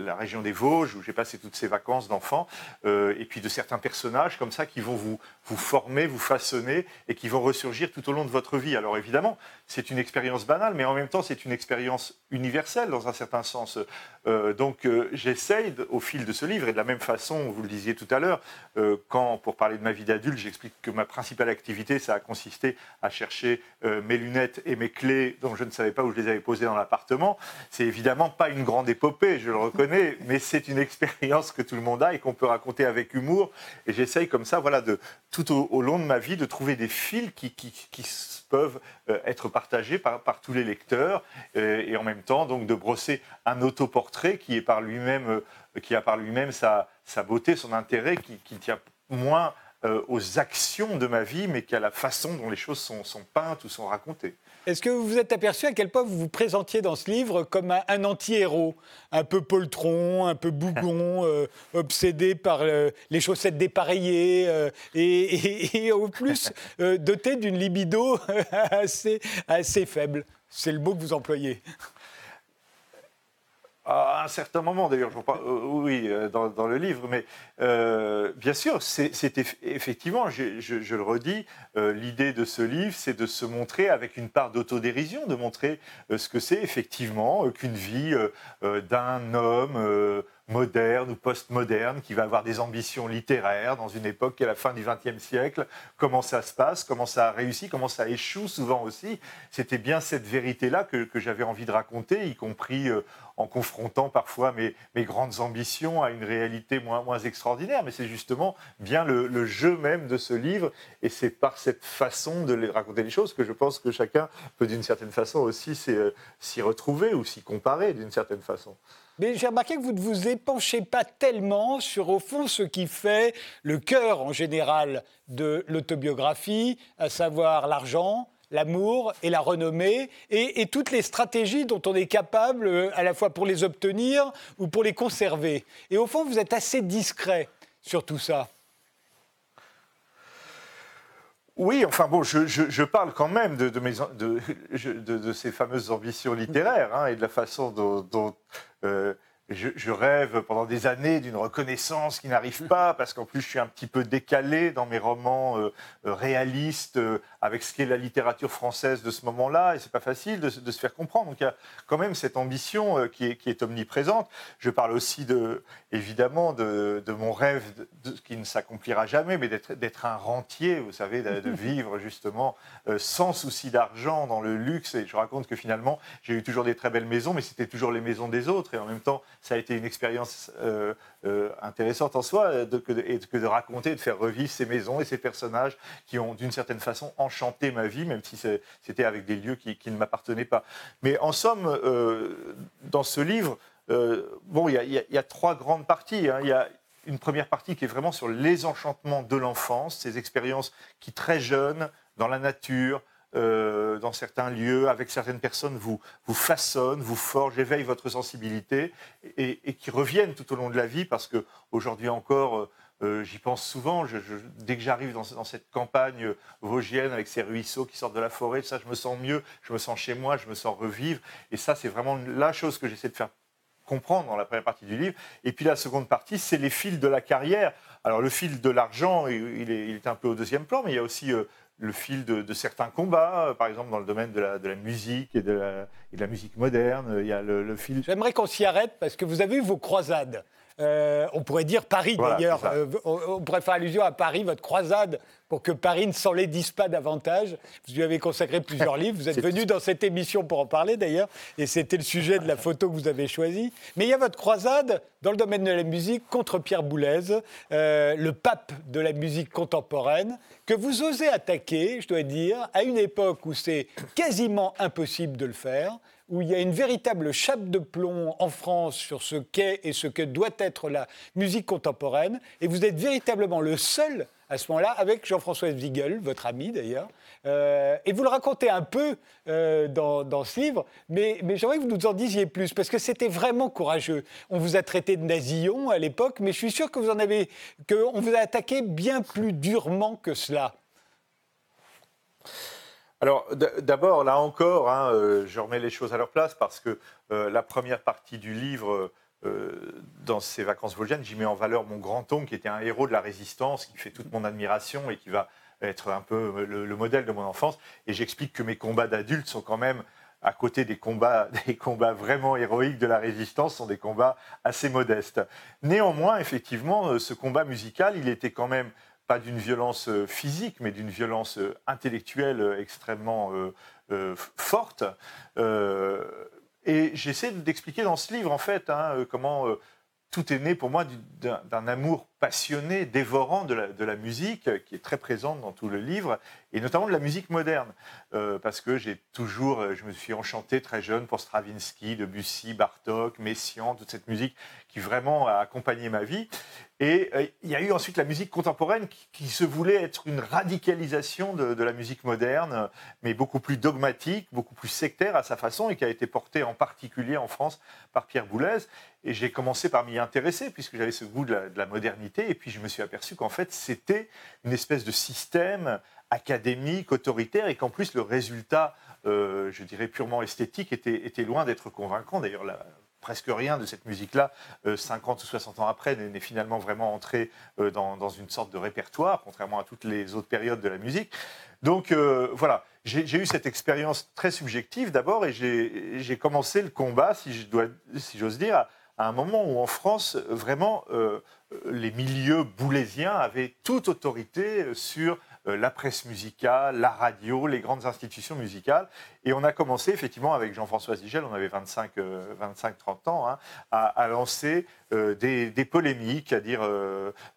[SPEAKER 2] la région des Vosges, où j'ai passé toutes ces vacances d'enfant, et puis de certains personnages comme ça qui vont vous, vous former, vous façonner, et qui vont ressurgir tout au long de votre vie. Alors évidemment, c'est une expérience banale, mais en même temps, c'est une expérience universelle dans un certain sens. Euh, donc euh, j'essaye, au fil de ce livre, et de la même façon, vous le disiez tout à l'heure, euh, quand, pour parler de ma vie d'adulte, j'explique que ma principale activité, ça a consisté à chercher mes lunettes et mes clés dont je ne savais pas où je les avais posées dans l'appartement. C'est évidemment pas une grande épopée, je le reconnais, mais c'est une expérience que tout le monde a et qu'on peut raconter avec humour. Et j'essaye comme ça, voilà, de, tout au, long de ma vie, de trouver des fils qui peuvent être partagés par, par tous les lecteurs et en même temps, donc, de brosser un autoportrait qui, est par lui-même, euh, qui a par lui-même sa, sa, beauté, son intérêt, qui, qui tient moins euh, aux actions de ma vie, mais qu'à la façon dont les choses sont, sont peintes ou sont racontées.
[SPEAKER 1] Est-ce que vous vous êtes aperçu à quel point vous vous présentiez dans ce livre comme un, anti-héros, un peu poltron, un peu bougon, euh, obsédé par les chaussettes dépareillées et, et, au plus doté d'une libido assez, assez faible? C'est le mot que vous employez.
[SPEAKER 2] À un certain moment, d'ailleurs, oui, dans, le livre, mais bien sûr, c'est effectivement, je, je, le redis, l'idée de ce livre, c'est de se montrer avec une part d'autodérision, de montrer ce que c'est effectivement qu'une vie d'un homme moderne ou post-moderne, qui va avoir des ambitions littéraires dans une époque qui est la fin du XXe siècle. Comment ça se passe, comment ça a réussi, comment ça échoue souvent aussi. C'était bien cette vérité-là que, j'avais envie de raconter, y compris euh, en confrontant parfois mes, mes, grandes ambitions à une réalité moins, moins extraordinaire. Mais c'est justement bien le, jeu même de ce livre, et c'est par cette façon de raconter les choses que je pense que chacun peut d'une certaine façon aussi euh, s'y retrouver ou s'y comparer d'une certaine façon.
[SPEAKER 1] Mais j'ai remarqué que vous ne vous épanchez pas tellement sur, au fond, ce qui fait le cœur, en général, de l'autobiographie, à savoir l'argent, l'amour et la renommée, et, toutes les stratégies dont on est capable, euh, à la fois pour les obtenir ou pour les conserver. Et au fond, vous êtes assez discret sur tout ça.
[SPEAKER 2] Oui, enfin bon, je, parle quand même de, de, ces fameuses ambitions littéraires hein, et de la façon dont, euh, je, rêve pendant des années d'une reconnaissance qui n'arrive pas, parce qu'en plus je suis un petit peu décalé dans mes romans euh, euh, réalistes euh, avec ce qu'est la littérature française de ce moment-là, et c'est pas facile de, se faire comprendre. Donc il y a quand même cette ambition qui est, qui, est, omniprésente. Je parle aussi de, évidemment de, mon rêve qui ne s'accomplira jamais, mais d'être un rentier, vous savez, de, vivre justement sans souci d'argent dans le luxe. Et je raconte que finalement j'ai eu toujours des très belles maisons, mais c'était toujours les maisons des autres, et en même temps ça a été une expérience euh, euh, intéressante en soi de, que, que, de raconter, de faire revivre ces maisons et ces personnages qui ont d'une certaine façon enchanté ma vie, même si c'était avec des lieux qui, ne m'appartenaient pas. Mais en somme, euh, dans ce livre, bon, il y, a trois grandes parties. Hein. Il y a une première partie qui est vraiment sur les enchantements de l'enfance, ces expériences qui très jeunes, dans la nature, euh, dans certains lieux, avec certaines personnes, vous, vous vous forgent, éveillent votre sensibilité et, qui reviennent tout au long de la vie parce qu'aujourd'hui encore, euh, euh, j'y pense souvent. dès que j'arrive dans, cette campagne vosgienne avec ces ruisseaux qui sortent de la forêt, ça, je me sens mieux, je me sens chez moi, je me sens revivre. Et ça, c'est vraiment la chose que j'essaie de faire comprendre dans la première partie du livre. Et puis la seconde partie, c'est les fils de la carrière. Alors le fil de l'argent, il, est, un peu au deuxième plan, mais il y a aussi le fil de, certains combats, euh, par exemple dans le domaine de la, musique et de la, musique moderne. Il y a le, fil.
[SPEAKER 1] J'aimerais qu'on s'y arrête parce que vous avez eu vos croisades. Euh, on pourrait dire Paris d'ailleurs. Euh, on, pourrait faire allusion à Paris, votre croisade pour que Paris ne s'enlaidisse pas davantage. Vous lui avez consacré plusieurs livres. Vous êtes venu dans cette émission pour en parler d'ailleurs, et c'était le sujet de la photo que vous avez choisie. Mais il y a votre croisade dans le domaine de la musique contre Pierre Boulez, le pape de la musique contemporaine que vous osez attaquer, je dois dire, à une époque où c'est quasiment impossible de le faire, où il y a une véritable chape de plomb en France sur ce qu'est et ce que doit être la musique contemporaine, et vous êtes véritablement le seul à ce moment-là, avec Jean-François Wiegel, votre ami d'ailleurs. Euh, et vous le racontez un peu euh, dans, ce livre, mais, j'aimerais que vous nous en disiez plus, parce que c'était vraiment courageux. On vous a traité de nasillon à l'époque, mais je suis sûr que vous en avez, qu'on vous a attaqué bien plus durement que cela.
[SPEAKER 2] Alors d'abord, là encore, hein, euh, je remets les choses à leur place parce que la première partie du livre euh, dans ces vacances vosgiennes, j'y mets en valeur mon grand-oncle qui était un héros de la résistance, qui fait toute mon admiration et qui va être un peu le, modèle de mon enfance. Et j'explique que mes combats d'adulte sont quand même à côté des combats, des combats vraiment héroïques de la résistance, sont des combats assez modestes. Néanmoins, effectivement, euh, ce combat musical, il était quand même pas d'une violence euh, physique, mais d'une violence intellectuelle extrêmement forte. Et j'essaie d'expliquer dans ce livre, en fait, hein, euh, comment euh, tout est né pour moi d'un amour passionné, dévorant de la, musique, qui est très présente dans tout le livre, et notamment de la musique moderne, euh, parce que j'ai toujours, euh, je me suis enchanté très jeune pour Stravinsky, Debussy, Bartok, Messiaen, toute cette musique qui vraiment a accompagné ma vie. Et euh, il y a eu ensuite la musique contemporaine qui, se voulait être une radicalisation de, de, la musique moderne, mais beaucoup plus dogmatique, beaucoup plus sectaire à sa façon, et qui a été portée en particulier en France par Pierre Boulez. Et j'ai commencé par m'y intéresser, puisque j'avais ce goût de la, modernité. Et puis je me suis aperçu qu'en fait, c'était une espèce de système académique, autoritaire, et qu'en plus, le résultat, euh, je dirais, purement esthétique, était, loin d'être convaincant. D'ailleurs, presque rien de cette musique-là, 50 ou 60 ans après, n'est finalement vraiment entré dans, dans, une sorte de répertoire, contrairement à toutes les autres périodes de la musique. Donc voilà, j'ai eu cette expérience très subjective d'abord et j'ai commencé le combat, si j'ose dire, à, un moment où en France, vraiment, les milieux boulésiens avaient toute autorité sur euh, la presse musicale, la radio, les grandes institutions musicales. Et on a commencé effectivement avec Jean-François Zigel, on avait 25-30 euh, ans, hein, à, lancer euh, des, polémiques, à dire,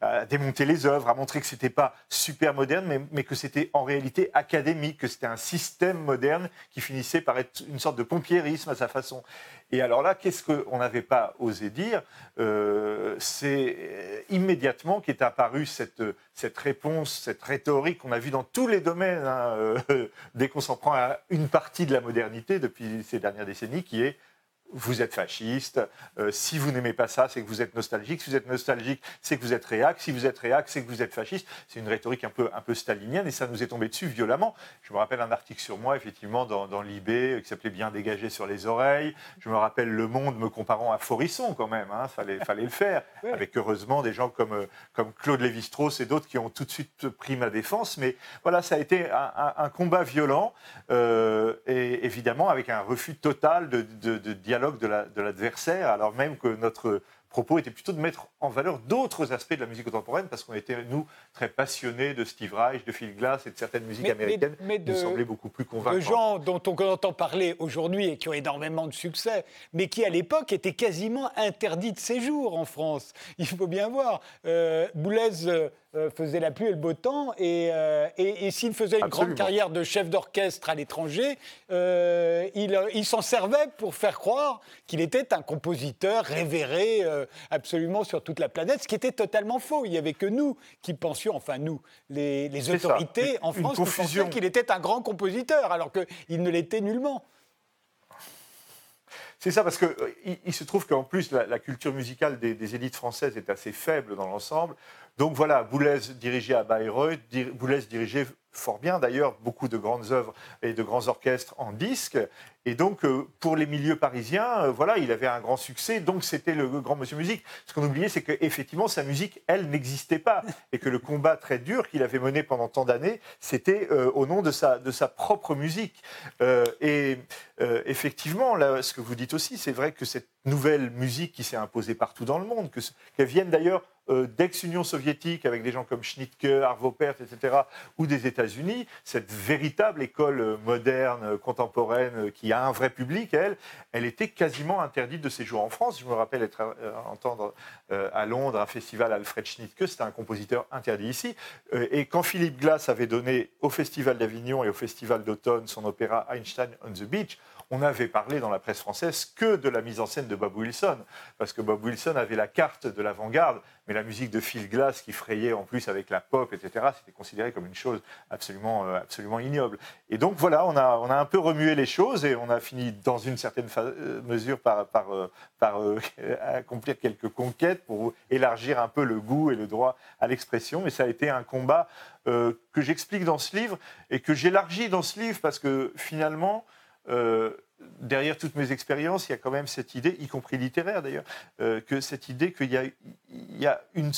[SPEAKER 2] à démonter les œuvres, à montrer que c'était pas super moderne, mais, que c'était en réalité académique, que c'était un système moderne qui finissait par être une sorte de pompiérisme à sa façon. Et alors là, qu'est-ce qu'on n'avait pas osé dire C'est immédiatement qu'est apparue cette, cette réponse, cette rhétorique qu'on a vue dans tous les domaines, hein, dès qu'on s'en prend à une partie de la modernité depuis ces dernières décennies, qui est vous êtes fasciste. Euh, si vous n'aimez pas ça, c'est que vous êtes nostalgique. Si vous êtes nostalgique, c'est que vous êtes réac. Si vous êtes réac, c'est que vous êtes fasciste. C'est une rhétorique un peu, un peu stalinienne et ça nous est tombé dessus violemment. Je me rappelle un article sur moi, effectivement, dans, dans l'IB, euh, qui s'appelait Bien dégagé sur les oreilles. Je me rappelle Le Monde me comparant à Forisson, quand même. Hein. Fallait, fallait le faire. Avec heureusement des gens comme, euh, comme Claude Lévi-Strauss et d'autres qui ont tout de suite pris ma défense. Mais voilà, ça a été un, combat violent et évidemment avec un refus total de, de, de dialogue de l'adversaire, alors même que notre propos était plutôt de mettre en valeur d'autres aspects de la musique contemporaine, parce qu'on était, nous, très passionnés de Steve Reich, de Phil Glass et de certaines musiques américaines mais, qui nous semblaient beaucoup plus convaincantes.
[SPEAKER 1] De gens dont on entend parler aujourd'hui et qui ont énormément de succès, mais qui, à l'époque, étaient quasiment interdits de séjour en France. Il faut bien voir. Euh, Boulez... Euh, euh, faisait la pluie et le beau temps. Et, euh, et, s'il faisait une grande carrière de chef d'orchestre à l'étranger, euh, il, il s'en servait pour faire croire qu'il était un compositeur révéré absolument sur toute la planète, ce qui était totalement faux. Il n'y avait que nous qui pensions, enfin nous, les, les autorités en France, qui pensaient qu'il était un grand compositeur, alors qu'il ne l'était nullement.
[SPEAKER 2] C'est ça, parce qu'il il se trouve qu'en plus, la, culture musicale des, des, élites françaises est assez faible dans l'ensemble. Donc voilà, Boulez dirigé à Bayreuth, Boulez dirigé fort bien d'ailleurs, beaucoup de grandes œuvres et de grands orchestres en disque. Et donc, euh, pour les milieux parisiens, euh, voilà, il avait un grand succès, donc c'était le grand monsieur musique. Ce qu'on oubliait, c'est qu'effectivement, sa musique, elle, n'existait pas. Et que le combat très dur qu'il avait mené pendant tant d'années, c'était euh, au nom de sa, de sa propre musique. et effectivement, là, ce que vous dites aussi, c'est vrai que cette nouvelle musique qui s'est imposée partout dans le monde, qu'elle vienne d'ailleurs d'ex-Union soviétique avec des gens comme Schnittke, Arvo Pärt, etc., ou des États-Unis, cette véritable école euh, moderne, euh, contemporaine, qui a un vrai public, elle, elle était quasiment interdite de séjour en France. Je me rappelle être, entendre à Londres un festival Alfred Schnittke, c'était un compositeur interdit ici. et quand Philippe Glass avait donné au Festival d'Avignon et au Festival d'automne son opéra Einstein on the Beach, on n'avait parlé dans la presse française que de la mise en scène de Bob Wilson, parce que Bob Wilson avait la carte de l'avant-garde, mais la musique de Phil Glass qui frayait en plus avec la pop, etc., c'était considéré comme une chose absolument, euh, absolument ignoble. Et donc voilà, on a, on a un peu remué les choses et on a fini dans une certaine euh, mesure par, par, euh, par accomplir quelques conquêtes pour élargir un peu le goût et le droit à l'expression. Et ça a été un combat que j'explique dans ce livre et que j'élargis dans ce livre parce que finalement, euh, derrière toutes mes expériences, il y a quand même cette idée, y compris littéraire d'ailleurs, euh, que cette idée qu'il y a, une,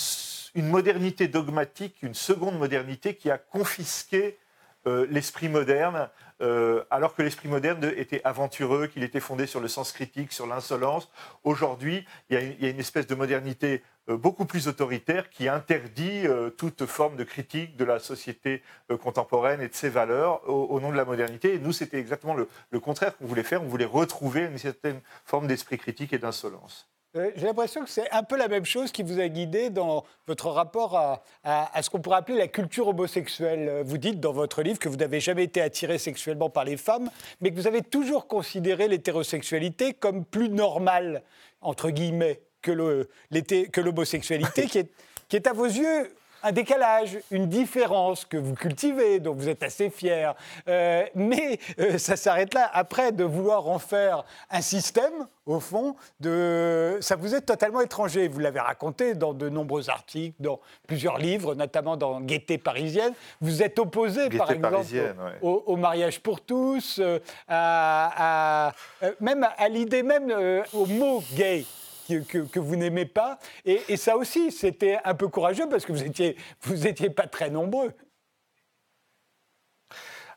[SPEAKER 2] modernité dogmatique, une seconde modernité qui a confisqué euh, l'esprit moderne, alors que l'esprit moderne était aventureux, qu'il était fondé sur le sens critique, sur l'insolence. Aujourd'hui, il, y a une espèce de modernité euh, beaucoup plus autoritaire qui interdit euh, toute forme de critique de la société euh, contemporaine et de ses valeurs au, nom de la modernité. Et nous, c'était exactement le, contraire qu'on voulait faire. On voulait retrouver une certaine forme d'esprit critique et d'insolence.
[SPEAKER 1] J'ai l'impression que c'est un peu la même chose qui vous a guidé dans votre rapport à, à ce qu'on pourrait appeler la culture homosexuelle. Vous dites dans votre livre que vous n'avez jamais été attiré sexuellement par les femmes, mais que vous avez toujours considéré l'hétérosexualité comme plus normale, entre guillemets que l'homosexualité, qui est à vos yeux un décalage, une différence que vous cultivez, dont vous êtes assez fier. Euh, mais euh, ça s'arrête là. Après, de vouloir en faire un système, au fond, de... ça vous est totalement étranger. Vous l'avez raconté dans de nombreux articles, dans plusieurs livres, notamment dans Gaieté parisienne. Vous êtes opposé, par exemple, au, mariage pour tous, euh, à, même à l'idée même, au mot gay que, vous n'aimez pas. Et, ça aussi, c'était un peu courageux parce que vous n'étiez vous étiez pas très nombreux.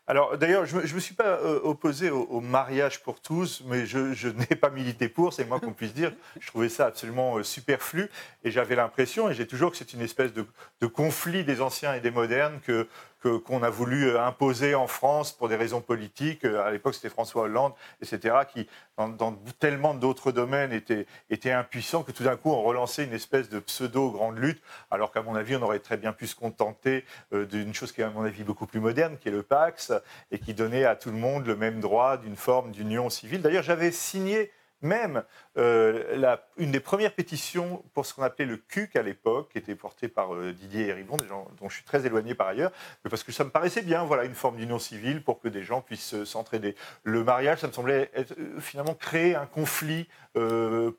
[SPEAKER 2] Alors d'ailleurs, je ne me, suis pas euh, opposé au, mariage pour tous, mais je, n'ai pas milité pour, c'est moi qu'on puisse dire. Je trouvais ça absolument euh, superflu et j'avais l'impression, et j'ai toujours que c'est une espèce de, de, conflit des anciens et des modernes que qu'on a voulu euh, imposer en France pour des raisons politiques. Euh, à l'époque, c'était François Hollande, etc., qui, dans, tellement d'autres domaines, était, était impuissant que tout d'un coup, on relançait une espèce de pseudo-grande lutte, alors qu'à mon avis, on aurait très bien pu se contenter euh, d'une chose qui est, à mon avis, beaucoup plus moderne, qui est le Pax, et qui donnait à tout le monde le même droit d'une forme d'union civile. D'ailleurs, j'avais signé même euh, une des premières pétitions pour ce qu'on appelait le CUC à l'époque, qui était portée par euh, Didier Héribon, des gens dont je suis très éloigné par ailleurs, mais parce que ça me paraissait bien, voilà, une forme d'union civile pour que des gens puissent euh, s'entraider. Le mariage, ça me semblait être, finalement créer un conflit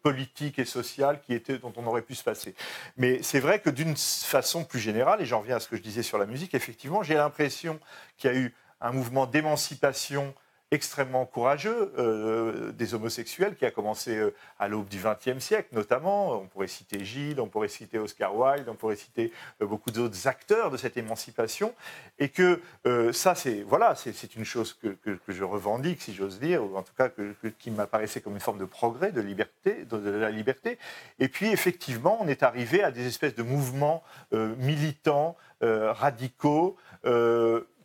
[SPEAKER 2] politique et social qui était, dont on aurait pu se passer. Mais c'est vrai que d'une façon plus générale, et j'en reviens à ce que je disais sur la musique, effectivement, j'ai l'impression qu'il y a eu un mouvement d'émancipation extrêmement courageux euh, des homosexuels qui a commencé euh, à l'aube du XXe siècle notamment. On pourrait citer Gilles, on pourrait citer Oscar Wilde, on pourrait citer euh, beaucoup d'autres acteurs de cette émancipation. Et que ça, c'est voilà, une chose que, que, je revendique, si j'ose dire, ou en tout cas que, qui m'apparaissait comme une forme de progrès, de liberté, de, la liberté. Et puis effectivement, on est arrivé à des espèces de mouvements militants, radicaux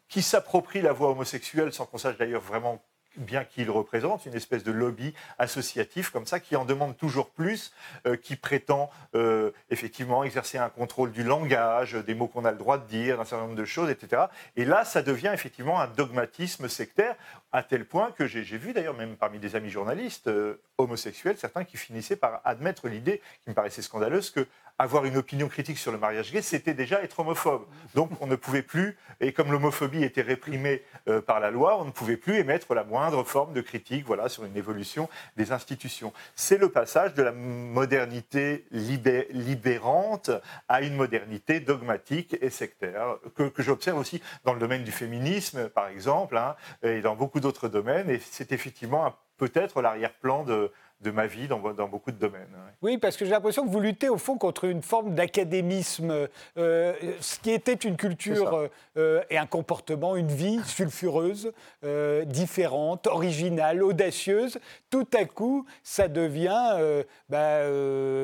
[SPEAKER 2] qui s'approprie la voix homosexuelle sans qu'on sache d'ailleurs vraiment bien qu'il représente, une espèce de lobby associatif comme ça, qui en demande toujours plus, euh, qui prétend euh, effectivement exercer un contrôle du langage, des mots qu'on a le droit de dire, un certain nombre de choses, etc. Et là, ça devient effectivement un dogmatisme sectaire, à tel point que j'ai vu d'ailleurs, même parmi des amis journalistes euh, homosexuels, certains qui finissaient par admettre l'idée, qui me paraissait scandaleuse, que avoir une opinion critique sur le mariage gay, c'était déjà être homophobe. Donc on ne pouvait plus, et comme l'homophobie était réprimée euh, par la loi, on ne pouvait plus émettre la moindre forme de critique voilà, sur une évolution des institutions. C'est le passage de la modernité libérante à une modernité dogmatique et sectaire, que, j'observe aussi dans le domaine du féminisme, par exemple, hein, et dans beaucoup d'autres domaines. Et c'est effectivement peut-être l'arrière-plan de, de ma vie dans, dans beaucoup de domaines.
[SPEAKER 1] Oui, parce que j'ai l'impression que vous luttez au fond contre une forme d'académisme, euh, ce qui était une culture euh, et un comportement, une vie sulfureuse, euh, différente, originale, audacieuse. Tout à coup, ça devient bah,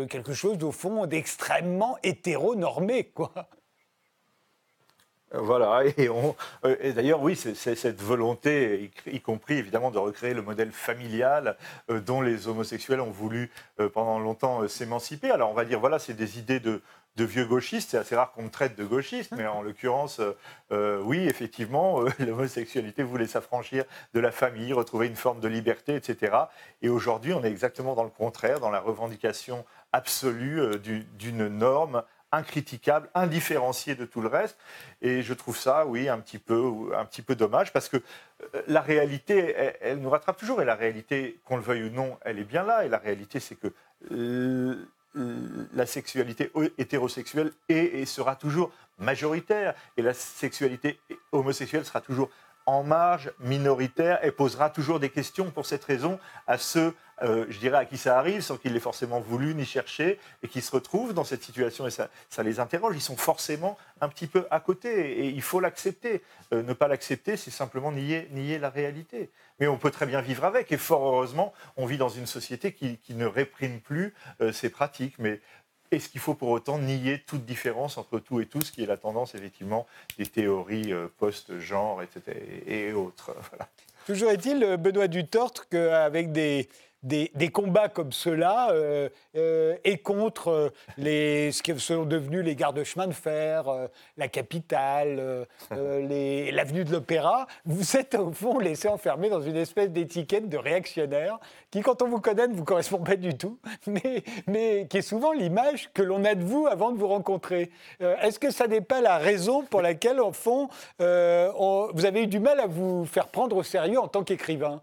[SPEAKER 1] quelque chose au fond d'extrêmement hétéronormé, quoi.
[SPEAKER 2] Voilà, et, euh, et d'ailleurs, oui, c'est cette volonté, y, compris évidemment de recréer le modèle familial euh, dont les homosexuels ont voulu euh, pendant longtemps s'émanciper. Alors on va dire, voilà, c'est des idées de, vieux gauchistes, c'est assez rare qu'on me traite de gauchiste, mais en l'occurrence, oui, effectivement, l'homosexualité voulait s'affranchir de la famille, retrouver une forme de liberté, etc. Et aujourd'hui, on est exactement dans le contraire, dans la revendication absolue d'une norme incritiquable, indifférencié de tout le reste. Et je trouve ça, oui, un petit peu, un petit peu dommage parce que euh, la réalité, elle, nous rattrape toujours. Et la réalité, qu'on le veuille ou non, elle est bien là. Et la réalité, c'est que la sexualité hétérosexuelle est et sera toujours majoritaire. Et la sexualité homosexuelle sera toujours en marge, minoritaire, et posera toujours des questions pour cette raison à ceux, euh, je dirais, à qui ça arrive, sans qu'ils l'aient forcément voulu ni cherché, et qui se retrouvent dans cette situation, et ça, les interroge. Ils sont forcément un petit peu à côté, et il faut l'accepter. Euh, ne pas l'accepter, c'est simplement nier, nier la réalité. Mais on peut très bien vivre avec, et fort heureusement, on vit dans une société qui, ne réprime plus euh, ces pratiques. Mais est-ce qu'il faut pour autant nier toute différence entre tout et tout, ce qui est la tendance effectivement des théories euh, post-genre etc., et autres?
[SPEAKER 1] Toujours est-il, Benoît Dutort, qu'avec des, des, combats comme ceux-là euh, euh, et contre les, ce qui sont devenus les gardes de chemin de fer, la capitale, l'avenue de l'Opéra. Vous êtes au fond laissé enfermer dans une espèce d'étiquette de réactionnaire qui, quand on vous connaît, ne vous correspond pas du tout, mais, mais qui est souvent l'image que l'on a de vous avant de vous rencontrer. Est-ce que ça n'est pas la raison pour laquelle, au fond, vous avez eu du mal à vous faire prendre au sérieux en tant qu'écrivain?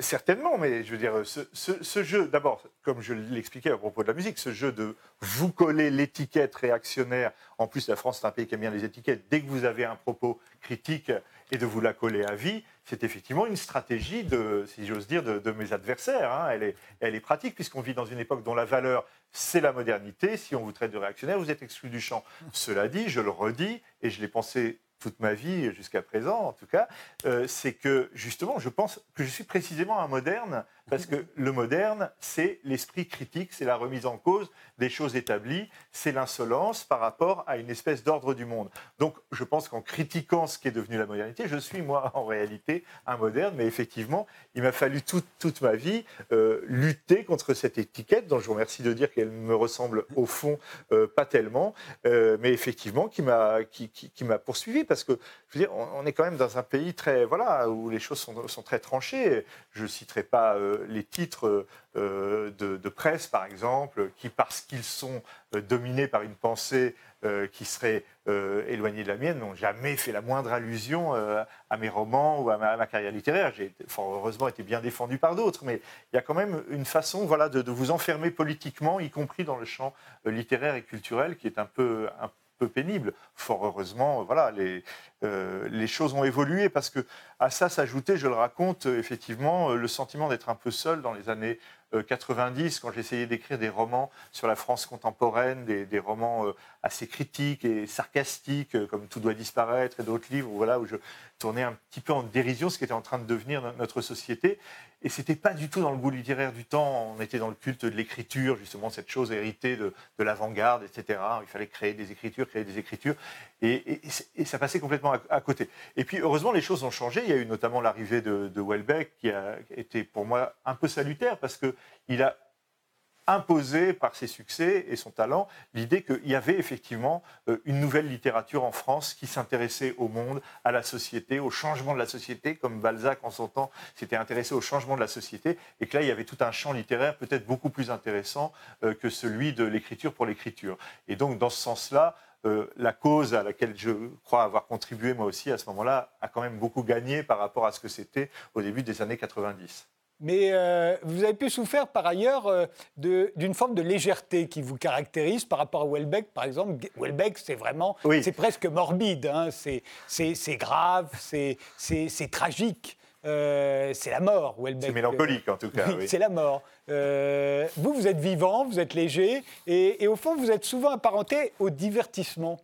[SPEAKER 2] Certainement, mais je veux dire, ce, jeu, d'abord, comme je l'expliquais à propos de la musique, ce jeu de vous coller l'étiquette réactionnaire, en plus la France est un pays qui aime bien les étiquettes, dès que vous avez un propos critique et de vous la coller à vie, c'est effectivement une stratégie de, si j'ose dire, de, mes adversaires. Hein. Elle, est, elle est pratique puisqu'on vit dans une époque dont la valeur, c'est la modernité. Si on vous traite de réactionnaire, vous êtes exclu du champ. Cela dit, je le redis, et je l'ai pensé toute ma vie jusqu'à présent en tout cas, euh, c'est que justement, je pense que je suis précisément un moderne parce que le moderne, c'est l'esprit critique, c'est la remise en cause des choses établies, c'est l'insolence par rapport à une espèce d'ordre du monde. Donc je pense qu'en critiquant ce qui est devenu la modernité, je suis moi en réalité un moderne, mais effectivement, il m'a fallu toute, ma vie euh, lutter contre cette étiquette, dont je vous remercie de dire qu'elle me ressemble au fond euh, pas tellement, euh, mais effectivement qui m'a qui, poursuivi parce que je veux dire, on, est quand même dans un pays très voilà où les choses sont, sont très tranchées. Je citerai pas les titres euh, de, presse, par exemple, qui, parce qu'ils sont euh, dominés par une pensée euh, qui serait éloignée de la mienne, n'ont jamais fait la moindre allusion à mes romans ou à ma, carrière littéraire. J'ai fort heureusement été bien défendu par d'autres, mais il y a quand même une façon voilà, de, vous enfermer politiquement, y compris dans le champ littéraire et culturel, qui est un peu, un peu pénible. Fort heureusement, voilà, les, euh, les choses ont évolué parce que à ça s'ajoutait, je le raconte, euh, effectivement, euh, le sentiment d'être un peu seul dans les années 90, quand j'essayais d'écrire des romans sur la France contemporaine, des, romans assez critiques et sarcastiques, comme Tout doit disparaître et d'autres livres, voilà, où je tournais un petit peu en dérision ce qui était en train de devenir notre société. Et c'était pas du tout dans le goût littéraire du temps. On était dans le culte de l'écriture, justement, cette chose héritée de, l'avant-garde, etc. Il fallait créer des écritures, créer des écritures. Et, ça passait complètement à, côté. Et puis, heureusement, les choses ont changé. Il y a eu notamment l'arrivée de, de Welbeck, qui a été pour moi un peu salutaire, parce qu'il a imposé par ses succès et son talent l'idée qu'il y avait effectivement euh, une nouvelle littérature en France qui s'intéressait au monde, à la société, au changement de la société, comme Balzac en son temps s'était intéressé au changement de la société, et que là il y avait tout un champ littéraire peut-être beaucoup plus intéressant euh, que celui de l'écriture pour l'écriture. Et donc dans ce sens-là, euh, la cause à laquelle je crois avoir contribué moi aussi à ce moment-là a quand même beaucoup gagné par rapport à ce que c'était au début des années 90.
[SPEAKER 1] Mais euh, vous avez pu souffrir par ailleurs euh, d'une forme de légèreté qui vous caractérise par rapport à Welbeck, par exemple. Welbeck, c'est vraiment, c'est presque morbide, hein. c'est grave, c'est tragique. Euh, c'est la mort, Welbeck.
[SPEAKER 2] C'est mélancolique en tout cas.
[SPEAKER 1] Oui, C'est la mort. vous, vous êtes vivant, vous êtes léger, et, et, au fond, vous êtes souvent apparenté au divertissement.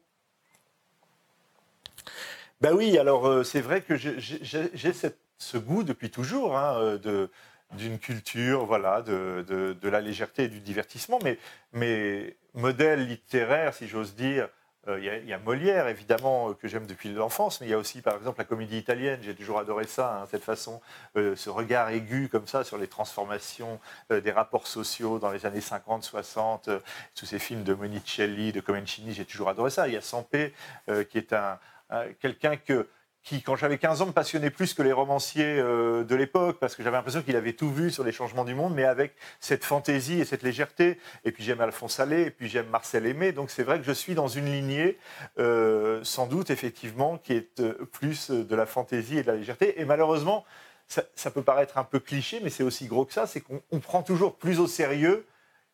[SPEAKER 2] Ben oui, alors c'est vrai que j'ai cette ce goût depuis toujours hein, euh, de, d'une culture, voilà, de, de, la légèreté et du divertissement. Mais mes modèles littéraires, si j'ose dire, euh, il y, a Molière, évidemment, euh, que j'aime depuis l'enfance, mais il y a aussi, par exemple, la comédie italienne. J'ai toujours adoré ça, hein, cette façon, ce regard aigu comme ça sur les transformations des rapports sociaux dans les années 50, 60, tous ces films de Monicelli, de Comencini, j'ai toujours adoré ça. Il y a Sampé, qui est un quelqu'un que qui, quand j'avais 15 ans, me passionnait plus que les romanciers euh, de l'époque, parce que j'avais l'impression qu'il avait tout vu sur les changements du monde, mais avec cette fantaisie et cette légèreté. Et puis j'aime Alphonse Allais, et puis j'aime Marcel Aimé. Donc c'est vrai que je suis dans une lignée, euh, sans doute, effectivement, qui est euh, plus de la fantaisie et de la légèreté. Et malheureusement, ça, ça peut paraître un peu cliché, mais c'est aussi gros que ça, c'est qu'on prend toujours plus au sérieux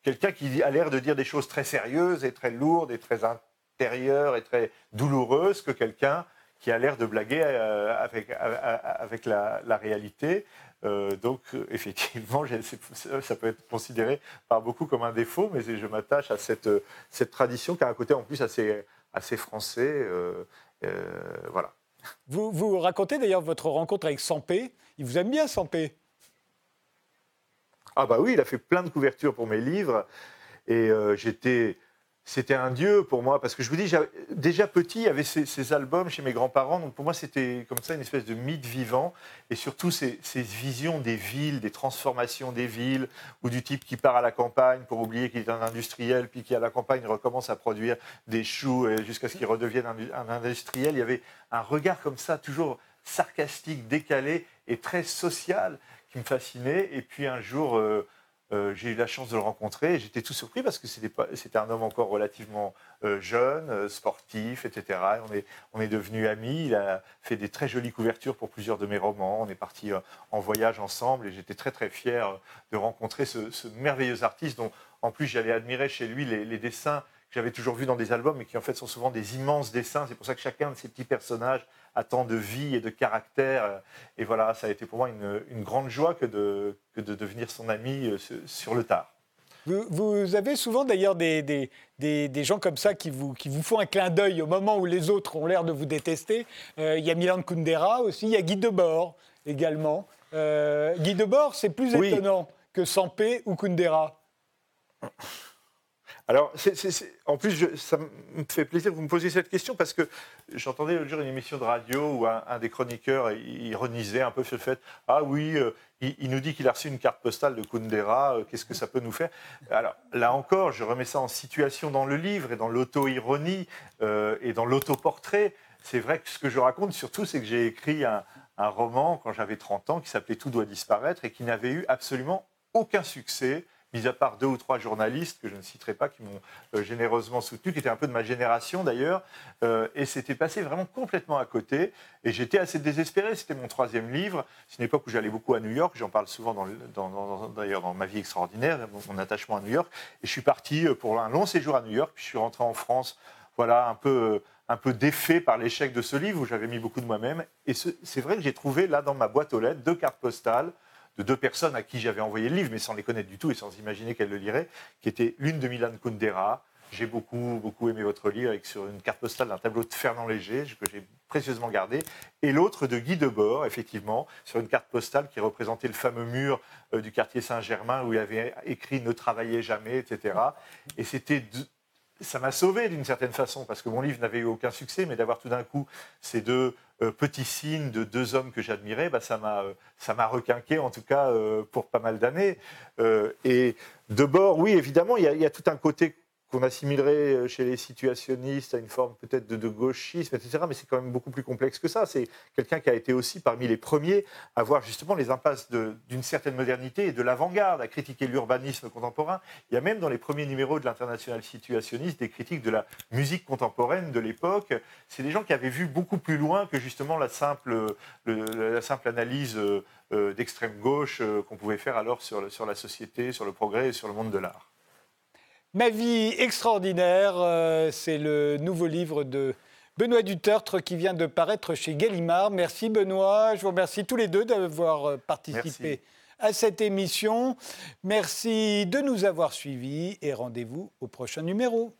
[SPEAKER 2] quelqu'un qui a l'air de dire des choses très sérieuses et très lourdes et très intérieures et très douloureuses que quelqu'un qui a l'air de blaguer euh, avec, avec la, réalité. Euh, donc, effectivement, ça peut être considéré par beaucoup comme un défaut, mais je m'attache à cette, cette tradition qui a un côté en plus assez, assez français. Euh, voilà.
[SPEAKER 1] Vous, vous racontez d'ailleurs votre rencontre avec Sampé. Il vous aime bien, Sampé
[SPEAKER 2] Ah, bah oui, il a fait plein de couvertures pour mes livres. Et j'étais c'était un dieu pour moi, parce que je vous dis, déjà petit, il y avait ces, albums chez mes grands-parents, donc pour moi c'était comme ça une espèce de mythe vivant, et surtout ces, visions des villes, des transformations des villes, ou du type qui part à la campagne pour oublier qu'il est un industriel, puis qui à la campagne recommence à produire des choux jusqu'à ce qu'il redevienne un, industriel. Il y avait un regard comme ça, toujours sarcastique, décalé et très social, qui me fascinait. Et puis un jour... Euh, euh, j'ai eu la chance de le rencontrer et j'étais tout surpris parce que c'était un homme encore relativement euh, jeune, euh, sportif, etc. On est, on est devenus amis. Il a fait des très jolies couvertures pour plusieurs de mes romans. On est partis en voyage ensemble et j'étais très très fier de rencontrer ce, merveilleux artiste dont en plus j'allais admirer chez lui les, les dessins que j'avais toujours vus dans des albums mais qui en fait sont souvent des immenses dessins. C'est pour ça que chacun de ces petits personnages tant de vie et de caractère. Et voilà, ça a été pour moi une, grande joie que de, que de, devenir son ami euh, sur le tard.
[SPEAKER 1] Vous, avez souvent d'ailleurs des, des, des, gens comme ça qui vous, qui vous font un clin d'œil au moment où les autres ont l'air de vous détester. Euh, il y a Milan Kundera aussi, il y a Guy Debord également. Euh, Guy Debord, c'est plus étonnant que Sampé ou Kundera.
[SPEAKER 2] Alors, en plus, ça me fait plaisir que vous me posiez cette question parce que j'entendais l'autre jour une émission de radio où un, des chroniqueurs ironisait un peu sur le fait Ah oui, euh, il, nous dit qu'il a reçu une carte postale de Kundera, euh, qu'est-ce que ça peut nous faire? Alors, là encore, je remets ça en situation dans le livre et dans l'auto-ironie euh, et dans l'auto-portrait. C'est vrai que ce que je raconte surtout, c'est que j'ai écrit un, un roman quand j'avais 30 ans qui s'appelait Tout doit disparaître et qui n'avait eu absolument aucun succès mis à part deux ou trois journalistes que je ne citerai pas, qui m'ont euh, généreusement soutenu, qui étaient un peu de ma génération d'ailleurs, euh, et c'était passé vraiment complètement à côté. Et j'étais assez désespéré. C'était mon troisième livre. C'est une époque où j'allais beaucoup à New York. J'en parle souvent d'ailleurs dans ma vie extraordinaire, mon, attachement à New York. Et je suis parti euh, pour un long séjour à New York, puis je suis rentré en France. Voilà, un peu un peu défait par l'échec de ce livre où j'avais mis beaucoup de moi-même. Et c'est vrai que j'ai trouvé là dans ma boîte aux lettres deux cartes postales de deux personnes à qui j'avais envoyé le livre, mais sans les connaître du tout et sans imaginer qu'elles le liraient, qui était l'une de Milan Kundera. J'ai beaucoup, beaucoup aimé votre livre, sur une carte postale d'un tableau de Fernand Léger, que j'ai précieusement gardé, et l'autre de Guy Debord, effectivement, sur une carte postale qui représentait le fameux mur euh, du quartier Saint-Germain où il avait écrit Ne travaillez jamais, etc. Et c'était ça m'a sauvé d'une certaine façon, parce que mon livre n'avait eu aucun succès, mais d'avoir tout d'un coup ces deux euh, petits signes de deux hommes que j'admirais, bah, ça m'a euh, ça requinqué, en tout cas, euh, pour pas mal d'années. et de bord, oui, évidemment, il y, a tout un côté qu'on assimilerait euh, chez les situationnistes à une forme peut-être de, gauchisme, etc. Mais c'est quand même beaucoup plus complexe que ça. C'est quelqu'un qui a été aussi parmi les premiers à voir justement les impasses d'une certaine modernité et de l'avant-garde, à critiquer l'urbanisme contemporain. Il y a même dans les premiers numéros de l'international situationniste des critiques de la musique contemporaine de l'époque. C'est des gens qui avaient vu beaucoup plus loin que justement la simple, analyse euh, euh, d'extrême gauche qu'on pouvait faire alors sur la société, sur le progrès et sur le monde de l'art.
[SPEAKER 1] Ma vie extraordinaire, euh, c'est le nouveau livre de Benoît Dutertre qui vient de paraître chez Gallimard. Merci Benoît, je vous remercie tous les deux d'avoir euh, participé à cette émission. Merci de nous avoir suivis et rendez-vous au prochain numéro.